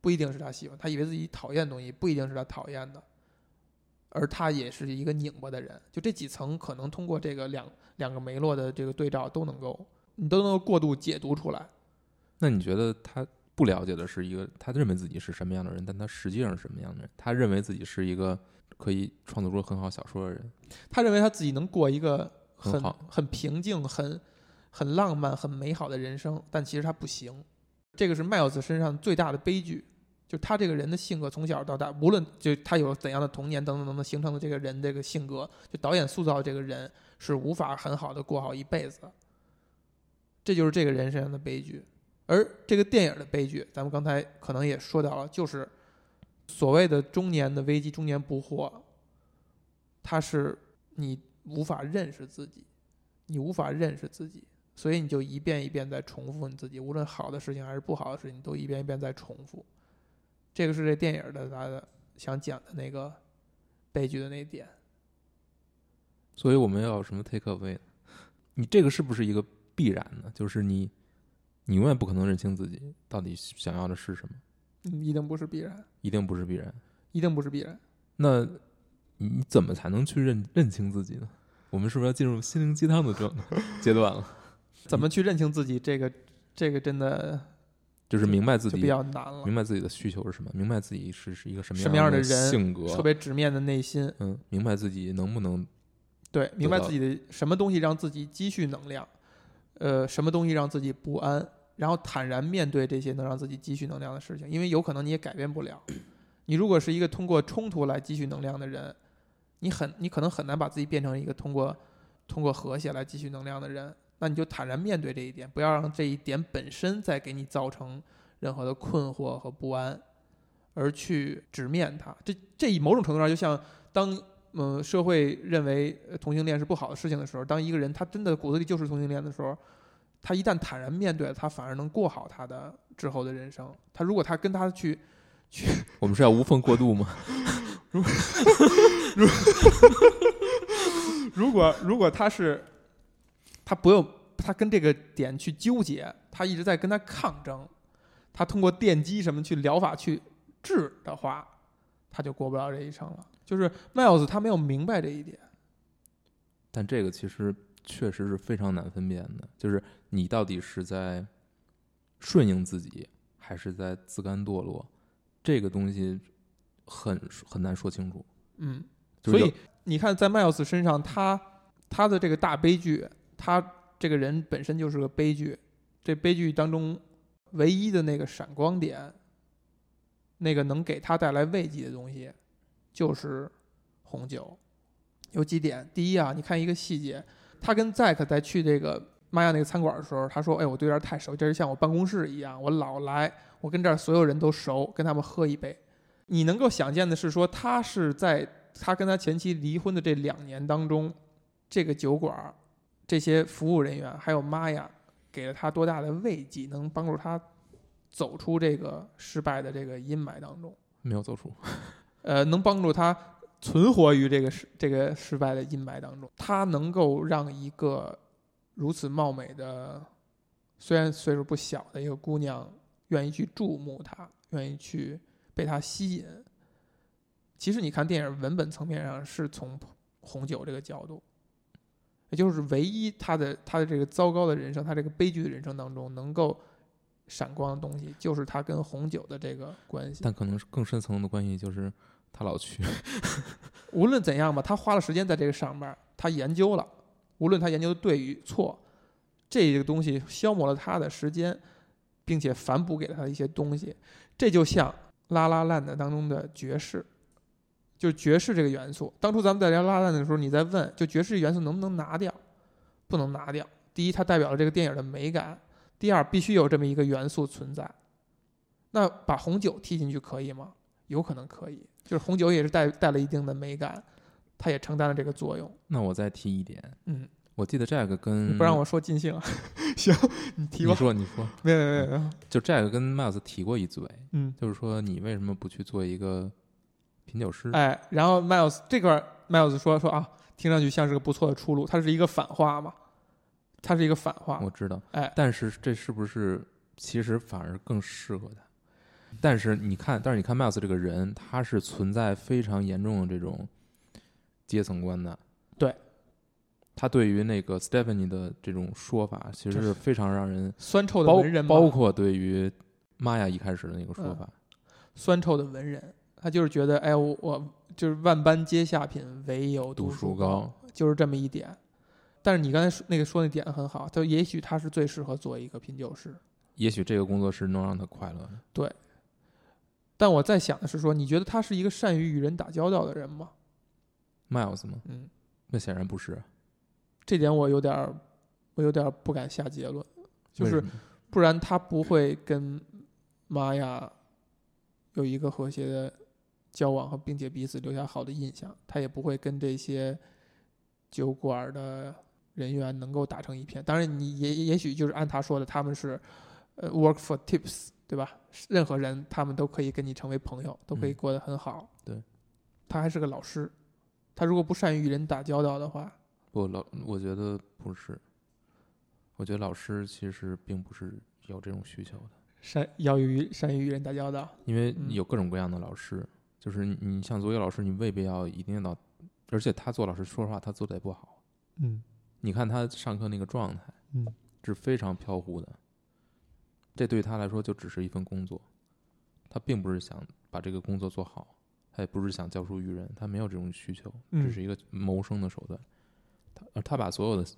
S2: 不一定是他喜欢，他以为自己讨厌的东西，不一定是他讨厌的，而他也是一个拧巴的人，就这几层可能通过这个两两个梅洛的这个对照都能够，你都能够过度解读出来。
S1: 那你觉得他不了解的是一个，他认为自己是什么样的人，但他实际上是什么样的人？他认为自己是一个可以创作出很好小说的人，
S2: 他认为他自己能过一个很
S1: 很
S2: 平静、很很浪漫、很美好的人生，但其实他不行。这个是迈尔斯身上最大的悲剧，就他这个人的性格从小到大，无论就他有怎样的童年等等等等形成的这个人这个性格，就导演塑造这个人是无法很好的过好一辈子的。这就是这个人身上的悲剧，而这个电影的悲剧，咱们刚才可能也说到了，就是所谓的中年的危机、中年不惑，它是你无法认识自己，你无法认识自己，所以你就一遍一遍在重复你自己，无论好的事情还是不好的事情，都一遍一遍在重复。这个是这电影的他的想讲的那个悲剧的那点。
S1: 所以我们要有什么 take away？你这个是不是一个必然的？就是你，你永远不可能认清自己到底想要的是什么，
S2: 嗯，一定不是必然，
S1: 一定不是必然。
S2: 一定不是必然。
S1: 那你怎么才能去认认清自己呢？我们是不是要进入心灵鸡汤的这 阶段了？
S2: 怎么去认清自己？这个，这个真的
S1: 就是明白自
S2: 就比
S1: 己，
S2: 较难了。
S1: 明白自己的需求是什么，明白自己是是一个什么
S2: 什么样
S1: 的
S2: 的人
S1: 性格，
S2: 特别直面的内心，
S1: 嗯，明白自己能不能
S2: 对，明白自己的什么东西让自己积蓄能量，呃，什么东西让自己不安，然后坦然面对这些能让自己积蓄能量的事情，因为有可能你也改变不了。你如果是一个通过冲突来积蓄能量的人，你很你可能很难把自己变成一个通过通过和谐来积蓄能量的人。那你就坦然面对这一点，不要让这一点本身再给你造成任何的困惑和不安，而去直面它。这这一某种程度上就像当嗯，社会认为呃同性恋是不好的事情的时候，当一个人他真的骨子里就是同性恋的时候，他一旦坦然面对，他反而能过好他的之后的人生。他如果他跟他去去，
S1: 我们是要无缝过渡吗？
S2: 如果如果他是，他不用他跟这个点去纠结，他一直在跟他抗争，他通过电击什么去疗法去治的话，他就过不了这一生了。就是迈尔斯他没有明白这一点。
S1: 但这个其实确实是非常难分辨的，就是你到底是在顺应自己，还是在自甘堕落，这个东西很很难说清楚。
S2: 嗯，所以你看，在迈尔斯身上，他他的这个大悲剧，他这个人本身就是个悲剧。这悲剧当中唯一的那个闪光点，那个能给他带来慰藉的东西，就是红酒。有几点，第一啊，你看一个细节，他跟 Zack 在去这个玛雅那个餐馆的时候，他说：“哎，我对这儿太熟，这是像我办公室一样，我老来，我跟这儿所有人都熟，跟他们喝一杯。”你能够想见的是说，他是在他跟他前妻离婚的这两年当中，这个酒馆儿、这些服务人员还有玛雅给了他多大的慰藉，能帮助他走出这个失败的这个阴霾当中，
S1: 没有走出，
S2: 呃，能帮助他存活于这个失这个失败的阴霾当中。他能够让一个如此貌美的，虽然岁数不小的一个姑娘，愿意去注目他，愿意去被他吸引。其实你看电影文本层面上是从红酒这个角度，也就是唯一他的他的这个糟糕的人生，他这个悲剧的人生当中能够闪光的东西，就是他跟红酒的这个关系。
S1: 但可能是更深层的关系就是他老去，
S2: 无论怎样吧，他花了时间在这个上面，他研究了，无论他研究的对与错，这个东西消磨了他的时间，并且反哺给了他一些东西。这就像《拉拉烂的当中的爵士，就爵士这个元素。当初咱们在聊拉烂的时候，你在问，就爵士元素能不能拿掉？不能拿掉。第一，它代表了这个电影的美感；第二，必须有这么一个元素存在。那把红酒踢进去可以吗？有可能可以，就是红酒也是带带了一定的美感，它也承担了这个作用。
S1: 那我再提一点，
S2: 嗯，
S1: 我记得 Jack 跟
S2: 你不让我说尽兴啊？行，你提吧。
S1: 你说你说，
S2: 没有没有没有，
S1: 就 Jack 跟 Miles 提过一嘴，
S2: 嗯，
S1: 就是说你为什么不去做一个品酒师？
S2: 哎，然后 Miles 这块儿 Miles 说说啊，听上去像是个不错的出路，它是一个反话嘛，它是一个反话
S1: 我，知道，
S2: 哎，
S1: 但是这是不是其实反而更适合他？但是你看，但是你看 Miles 这个人，他是存在非常严重的这种阶层观的。
S2: 对，
S1: 他对于那个 Stephanie 的这种说法，其实是非常让人
S2: 酸臭的文人嘛，
S1: 包括对于玛雅一开始的那个说法，
S2: 酸臭的文人，他就是觉得，哎，我我就是万般皆下品，唯有
S1: 读
S2: 书
S1: 书高，
S2: 就是这么一点。但是你刚才说那个说那点很好，他也许他是最适合做一个品酒师。
S1: 也许这个工作是能让他快乐的。
S2: 但我在想的是说，你觉得他是一个善于与人打交道的人吗
S1: ？Miles 吗？
S2: 嗯，
S1: 那显然不是。
S2: 这点我有点儿，我有点儿不敢下结论，就是不然他不会跟玛雅有一个和谐的交往和并且彼此留下好的印象，他也不会跟这些酒馆的人员能够打成一片。当然，你也也许就是按他说的，他们是呃 work for tips，对吧？任何人他们都可以跟你成为朋友，都可以
S1: 嗯
S2: 过得很好。
S1: 对，
S2: 他还是个老师，他如果不善于与人打交道的话，
S1: 不老，我觉得不是。我觉得老师其实并不是有这种需求的，
S2: 善要与善于与人打交道。
S1: 因为
S2: 嗯
S1: 有各种各样的老师，就是你你像足球老师，你未必要一定到，而且他做老师，说实话，他做的也不好。
S2: 嗯
S1: 你看他上课那个状态
S2: 嗯
S1: 是非常飘忽的，这对他来说就只是一份工作，他并不是想把这个工作做好，他也不是想教书育人，他没有这种需求，
S2: 嗯
S1: 只是一个谋生的手段。他而他把所有的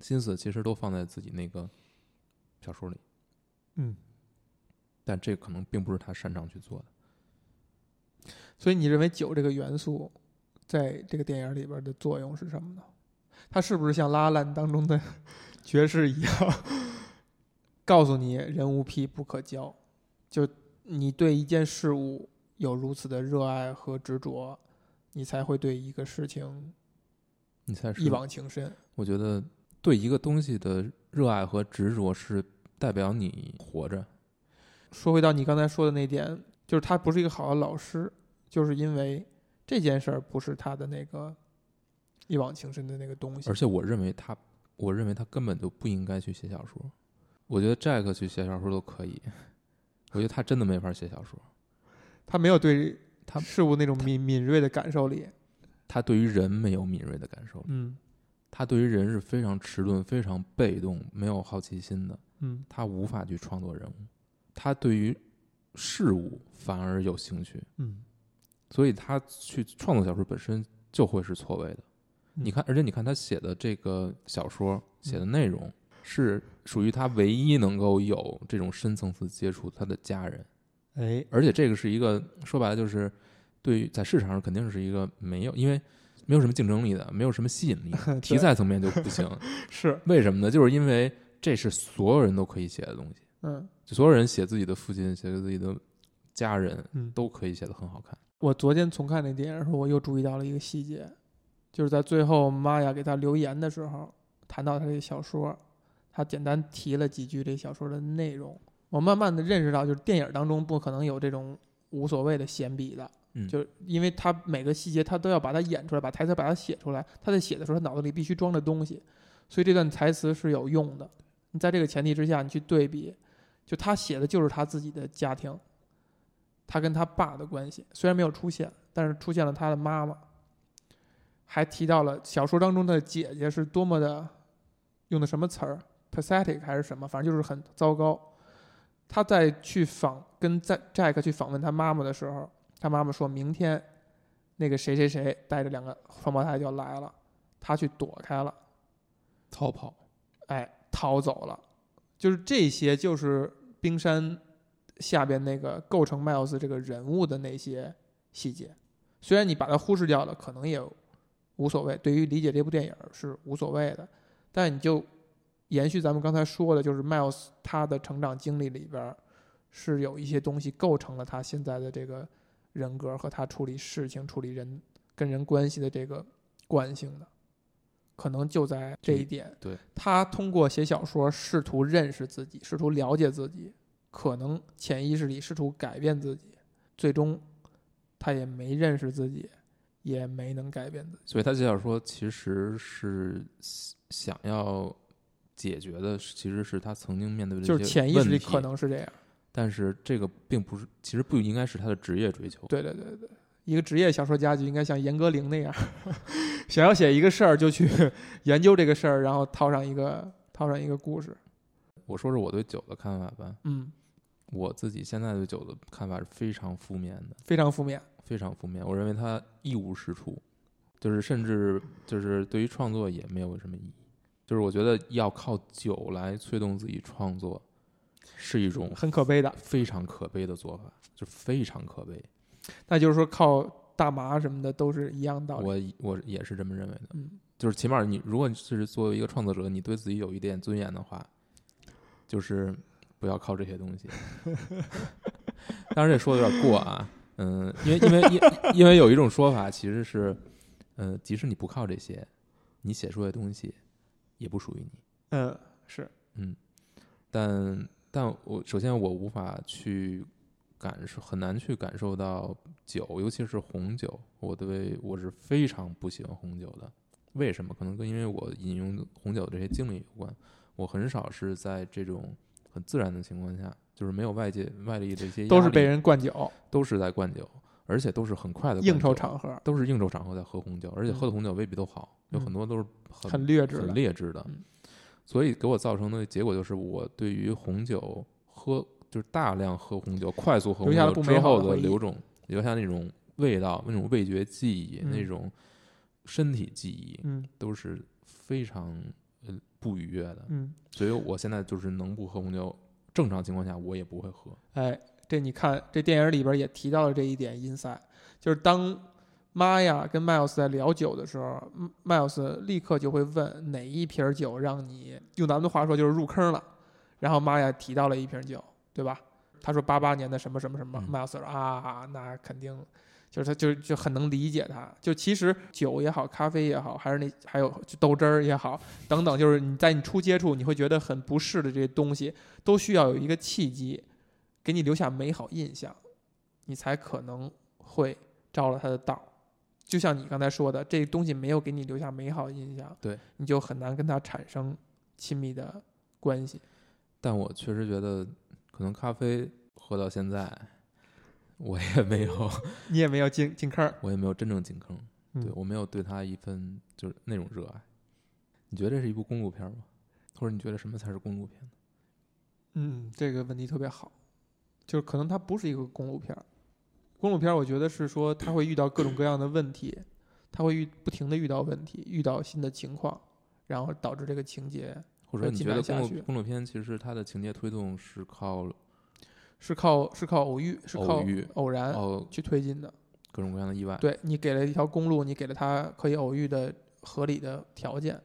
S1: 心思其实都放在自己那个小说里，
S2: 嗯。
S1: 但这可能并不是他擅长去做的。
S2: 所以你认为酒这个元素在这个电影里边的作用是什么呢？它是不是像《拉拉烂》当中的 爵士一样，告诉你人无癖不可交？就你对一件事物有如此的热爱和执着，你才会对一个事情
S1: 你才是
S2: 一？往情深。
S1: 我觉得对一个东西的热爱和执着是代表你活着。
S2: 说回到你刚才说的那点，就是他不是一个好的老师，就是因为这件事儿不是他的那个一往情深的那个东西
S1: 而。且我认为他，我认为他根本就不应该去写小说。我觉得 Jack 去写小说都可以，我觉得他真的没法写小说。
S2: 他没有对
S1: 他
S2: 事物那种敏敏锐的感受力。
S1: 他对于人没有敏锐的感受力，
S2: 嗯
S1: 他对于人是非常迟钝、非常被动、没有好奇心的，
S2: 嗯
S1: 他无法去创作人物。他对于事物反而有兴趣，
S2: 嗯，
S1: 所以他去创作小说本身就会是错位的。
S2: 嗯
S1: 你看，而且你看他写的这个小说写的内容，是属于他唯一能够有这种深层次接触他的家人，
S2: 哎，
S1: 而且这个是一个说白了就是对于在市场上肯定是一个没有，因为没有什么竞争力的，没有什么吸引力，题材层面就不行。
S2: 是
S1: 为什么呢？就是因为这是所有人都可以写的东西，
S2: 嗯
S1: 就所有人写自己的父亲，写自己的家人，
S2: 嗯。
S1: 都可以写的很好看。
S2: 我昨天重看那电影的时候，我又注意到了一个细节，就是在最后玛雅给他留言的时候，谈到他这个小说，他简单提了几句这小说的内容。我慢慢的认识到，就是电影当中不可能有这种无所谓的闲笔的，
S1: 嗯，
S2: 就是因为他每个细节他都要把它演出来，把台词把它写出来。他在写的时候，他脑子里必须装着东西，所以这段台词是有用的。你在这个前提之下，你去对比，就他写的就是他自己的家庭，他跟他爸的关系，虽然没有出现，但是出现了他的妈妈，还提到了小说当中的姐姐是多么的用的什么词儿，pathetic 还是什么，反正就是很糟糕。他在去访跟在 Jack 去访问他妈妈的时候，他妈妈说明天那个谁谁谁带着两个双胞胎就要来了，他去躲开了，
S1: 逃跑。
S2: 哎，逃走了。就是这些，就是冰山下边那个构成 Miles 这个人物的那些细节。虽然你把它忽视掉了，可能也无所谓，对于理解这部电影是无所谓的。但你就延续咱们刚才说的，就是 Miles 他的成长经历里边儿是有一些东西构成了他现在的这个人格和他处理事情、处理人跟人关系的这个惯性的，可能就在这一点。
S1: 对，
S2: 他通过写小说试图认识自己，试图了解自己，可能潜意识里试图改变自己，最终他也没认识自己，也没能改变自己。
S1: 所以他写小说其实是想要解决的，其实是他曾经面对的
S2: 就是潜意识里可，能是这样。
S1: 但是这个并不是，其实不应该是他的职业追求。
S2: 对对对对，一个职业小说家就应该像严歌苓那样，想要写一个事儿就去 研究这个事儿，然后套上一个套上一个故事。
S1: 我说说我对酒的看法吧，
S2: 嗯，
S1: 我自己现在对酒的看法是非常负面的，
S2: 非常负面。
S1: 非常负面。我认为它一无是处，就是甚至就是对于创作也没有什么意义。就是我觉得要靠酒来催动自己创作，是一种
S2: 很可悲的。
S1: 非常可悲的做法，就非常可悲。
S2: 那就是说，靠大麻什么的都是一样道理。
S1: 我我也是这么认为的。
S2: 嗯，
S1: 就是起码你如果是作为一个创作者，你对自己有一点尊严的话，就是不要靠这些东西。当然这说的有点过啊，嗯，因为因为因因为有一种说法其实是，呃，即使你不靠这些，你写出来的东西也不属于你。
S2: 嗯，是，
S1: 嗯，但但我首先我无法去感受，很难去感受到酒，尤其是红酒。我对我是非常不喜欢红酒的。为什么？可能跟因为我饮用红酒的这些经历有关。我很少是在这种很自然的情况下，就是没有外界外力的一些
S2: 都是被人灌酒，
S1: 都是在灌酒，而且都是很快的
S2: 应酬场合
S1: 都是应酬场合在喝红酒，而且
S2: 嗯
S1: 喝的红酒未必都好，有很
S2: 嗯
S1: 多都是很
S2: 很劣质的
S1: 很。劣质的
S2: 嗯，
S1: 所以给我造成的结果就是，我对于红酒喝就是大量喝红酒，快速喝红酒之后
S2: 好的
S1: 留种留下那种味道、那种味觉记忆、
S2: 嗯
S1: 那种身体记忆，
S2: 嗯
S1: 都是非常呃不愉悦的。
S2: 嗯，
S1: 所以我现在就是能不喝红酒，正常情况下我也不会喝。
S2: 哎，这你看，这电影里边也提到了这一点 insight，就是当玛雅跟 Miles 在聊酒的时候嗯，Miles 立刻就会问哪一瓶酒让你用咱们的话说就是入坑了，然后玛雅提到了一瓶酒，对吧？他说八八年的什么什么什么、
S1: 嗯
S2: m i l e s 说啊，那肯定就是他就就很能理解他，就其实酒也好，咖啡也好，还是那还有豆汁儿也好，等等，就是你在你初接触你会觉得很不适的这些东西，都需要有一个契机，给你留下美好印象，你才可能会着了他的道。就像你刚才说的，这东西没有给你留下美好印象，
S1: 对，
S2: 你就很难跟他产生亲密的关系。
S1: 但我确实觉得，可能咖啡喝到现在，我也没有，
S2: 你也没有进进坑儿，
S1: 我也没有真正进坑。对
S2: 嗯
S1: 我没有对他一份就是那种热爱。你觉得这是一部公路片吗？或者你觉得什么才是公路片？
S2: 嗯，这个问题特别好，就是可能它不是一个公路片儿。公路片儿，我觉得是说他会遇到各种各样的问题，他会遇不停的遇到问题，遇到新的情况，然后导致这个情节
S1: 或者说你
S2: 进
S1: 觉得公路公路片其实它的情节推动是靠
S2: 是靠是靠偶遇，是靠
S1: 偶遇
S2: 偶然
S1: 哦
S2: 去推进的。
S1: 各种各样的意外？
S2: 对你给了一条公路，你给了他可以偶遇的合理的条件。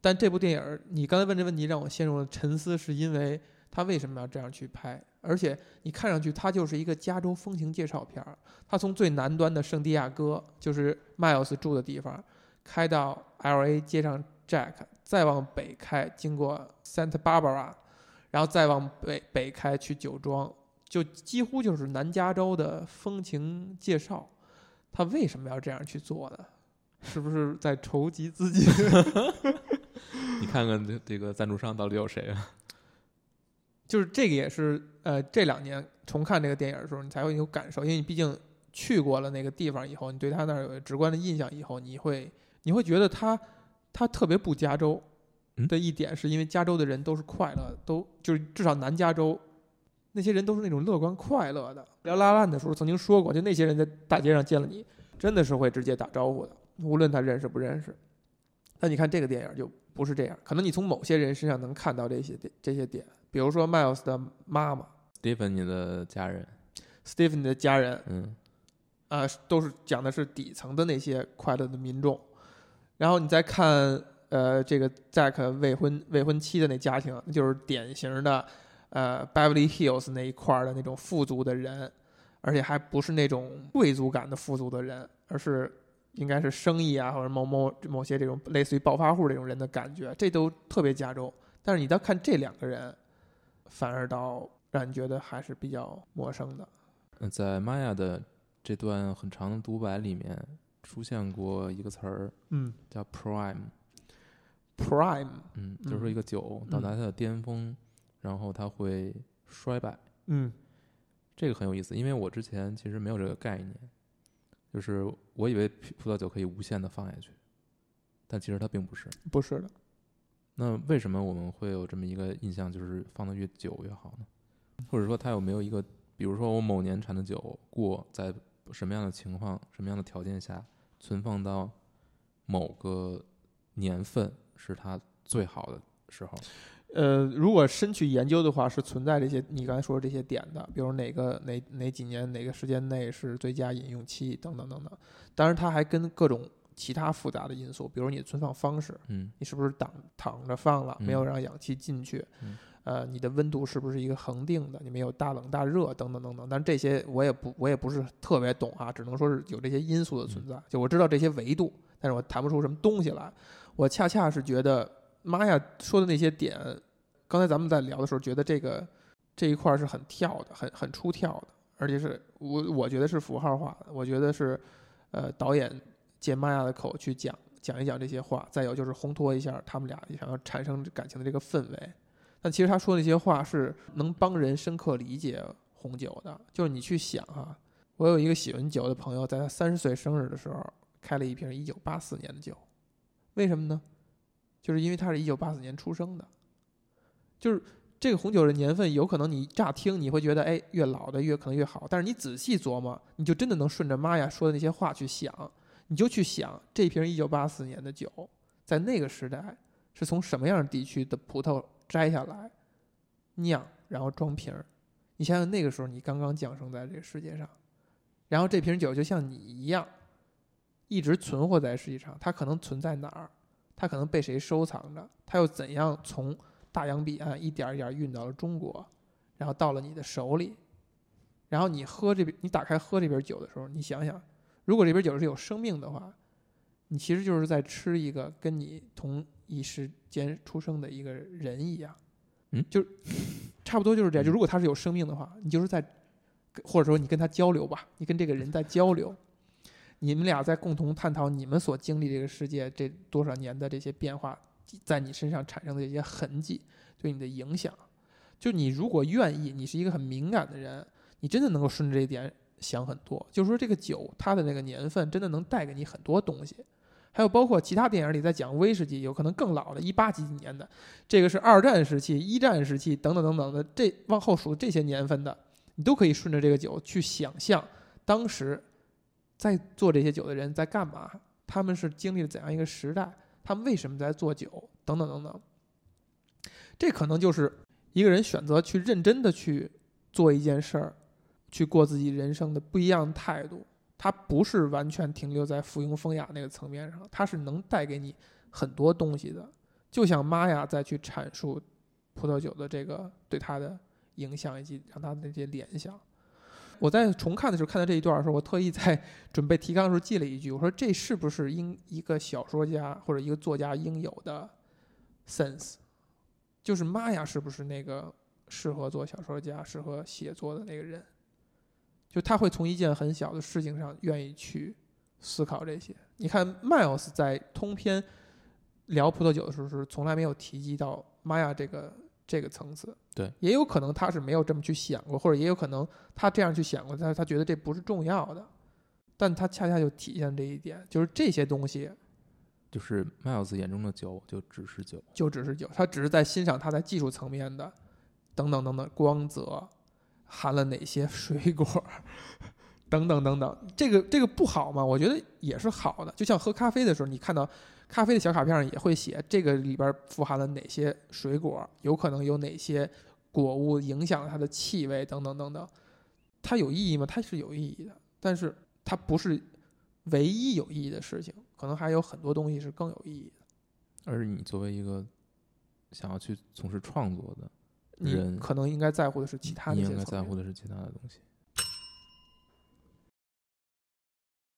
S2: 但这部电影儿，你刚才问这问题让我陷入了沉思，是因为他为什么要这样去拍？而且你看上去它就是一个加州风情介绍片儿，它从最南端的圣地亚哥，就是 Miles 住的地方，开到 L.A. 接上 Jack，再往北开，经过 Santa Barbara，然后再往北北开去酒庄，就几乎就是南加州的风情介绍。他为什么要这样去做呢？是不是在筹集资金？
S1: 你看看这这个赞助商到底有谁啊？
S2: 就是这个也是呃这两年重看这个电影的时候，你才会有感受，因为你毕竟去过了那个地方以后，你对他那儿有直观的印象以后，你会你会觉得他他特别不加州
S1: 嗯
S2: 的一点，是因为加州的人都是快乐，都就是至少南加州那些人都是那种乐观快乐的。聊拉烂的时候曾经说过，就那些人在大街上见了你，真的是会直接打招呼的，无论他认识不认识。那你看这个电影就不是这样，可能你从某些人身上能看到这些点这些点，比如说 Miles 的妈妈。
S1: Stephanie 的家人
S2: ，Stephanie 的家人，
S1: 嗯，
S2: 啊、都是讲的是底层的那些快乐的民众。然后你再看，呃，这个 Jack 未婚未婚妻的那家庭，那就是典型的，呃，Beverly Hills 那一块儿的那种富足的人，而且还不是那种贵族感的富足的人，而是应该是生意啊，或者某某某些这种类似于暴发户这种人的感觉，这都特别加重。但是你到看这两个人，反而倒让你觉得还是比较陌生的。
S1: 嗯在玛雅的这段很长的独白里面出现过一个词儿
S2: 嗯
S1: 叫
S2: prime，，Prime，
S1: 嗯，就是说
S2: 嗯
S1: 一个酒到达它的巅峰，然后它会衰败。
S2: 嗯
S1: 这个很有意思，因为我之前其实没有这个概念，就是我以为葡葡萄酒可以无限的放下去，但其实它并不是。
S2: 不是的。
S1: 那为什么我们会有这么一个印象，就是放的越久越好呢？或者说它有没有一个，比如说我某年产的酒过在什么样的情况、什么样的条件下存放到某个年份是它最好的时候？
S2: 呃，如果深去研究的话，是存在这些你刚才说的这些点的，比如哪个哪哪几年哪个时间内是最佳饮用期等等等等。当然，它还跟各种其他复杂的因素，比如你的存放方式，
S1: 嗯
S2: 你是不是挡躺着放了，没有
S1: 嗯
S2: 让氧气进去？
S1: 嗯
S2: 呃，你的温度是不是一个恒定的？你没有大冷大热等等等等。但这些我也不我也不是特别懂啊，只能说是有这些因素的存在。就我知道这些维度，但是我谈不出什么东西来。我恰恰是觉得玛雅说的那些点，刚才咱们在聊的时候，觉得这个这一块是很跳的，很很出跳的，而且是我我觉得是符号化的，我觉得是呃导演借玛雅的口去讲讲一讲这些话，再有就是烘托一下他们俩想要产生感情的这个氛围。但其实他说那些话是能帮人深刻理解红酒的，就是你去想哈、我有一个喜欢酒的朋友，在他三十岁生日的时候开了一瓶一九八四年的酒，为什么呢？就是因为他是一九八四年出生的，就是这个红酒的年份，有可能你乍听你会觉得，哎，越老的越可能越好，但是你仔细琢磨，你就真的能顺着玛雅说的那些话去想，你就去想这瓶一九八四年的酒，在那个时代是从什么样的地区的葡萄摘下来酿，然后装瓶儿。你想想那个时候你刚刚降生在这个世界上，然后这瓶酒就像你一样，一直存活在世界上，它可能存在哪儿？它可能被谁收藏着？它又怎样从大洋彼岸一点儿一点儿运到了中国，然后到了你的手里？然后你喝这瓶，你打开喝这瓶酒的时候，你想想，如果这瓶酒是有生命的话，你其实就是在吃一个跟你同一时间出生的一个人一样，
S1: 嗯
S2: 就差不多就是这样。就如果它是有生命的话，你就是在，或者说你跟他交流吧，你跟这个人在交流，你们俩在共同探讨你们所经历这个世界这多少年的这些变化，在你身上产生的这些痕迹对你的影响。就你如果愿意，你是一个很敏感的人，你真的能够顺着这一点想很多。就是说，这个酒它的那个年份真的能带给你很多东西。还有包括其他电影里在讲威士忌，有可能更老的，一八几几年的，这个是二战时期、一战时期等等等等的，这往后数这些年份的，你都可以顺着这个酒去想象当时在做这些酒的人在干嘛，他们是经历了怎样一个时代，他们为什么在做酒，等等等等。这可能就是一个人选择去认真的去做一件事儿，去过自己人生的不一样的态度。它不是完全停留在附庸风雅那个层面上，它是能带给你很多东西的。就像玛雅再去阐述葡萄酒的这个对它的影响以及让它的这些联想。我在重看的时候看到这一段的时候，我特意在 准备提纲的时候记了一句，我说这是不是应一个小说家或者一个作家应有的 sense？就是玛雅是不是那个适合做小说家、适合写作的那个人？就他会从一件很小的事情上愿意去思考这些。你看，Miles 在通篇聊葡萄酒的时候是从来没有提及到玛雅这个这个层次。
S1: 对，
S2: 也有可能他是没有这么去想过，或者也有可能他这样去想过，但是他觉得这不是重要的。但他恰恰就体现这一点，就是这些东西
S1: 就是 Miles 眼中的酒就只是酒，
S2: 就只是酒，他只是在欣赏他在技术层面的等等等等光泽，含了哪些水果，等等等等。这个这个不好吗？我觉得也是好的。就像喝咖啡的时候，你看到咖啡的小卡片上也会写这个里边富含了哪些水果，有可能有哪些果物影响它的气味等等等等。它有意义吗？它是有意义的，但是它不是唯一有意义的事情，可能还有很多东西是更有意义的。
S1: 而你作为一个想要去从事创作的
S2: 你
S1: 人
S2: 可能应该在乎的是其他的
S1: 你应该
S2: 一些层面
S1: 在乎的是其他的东西。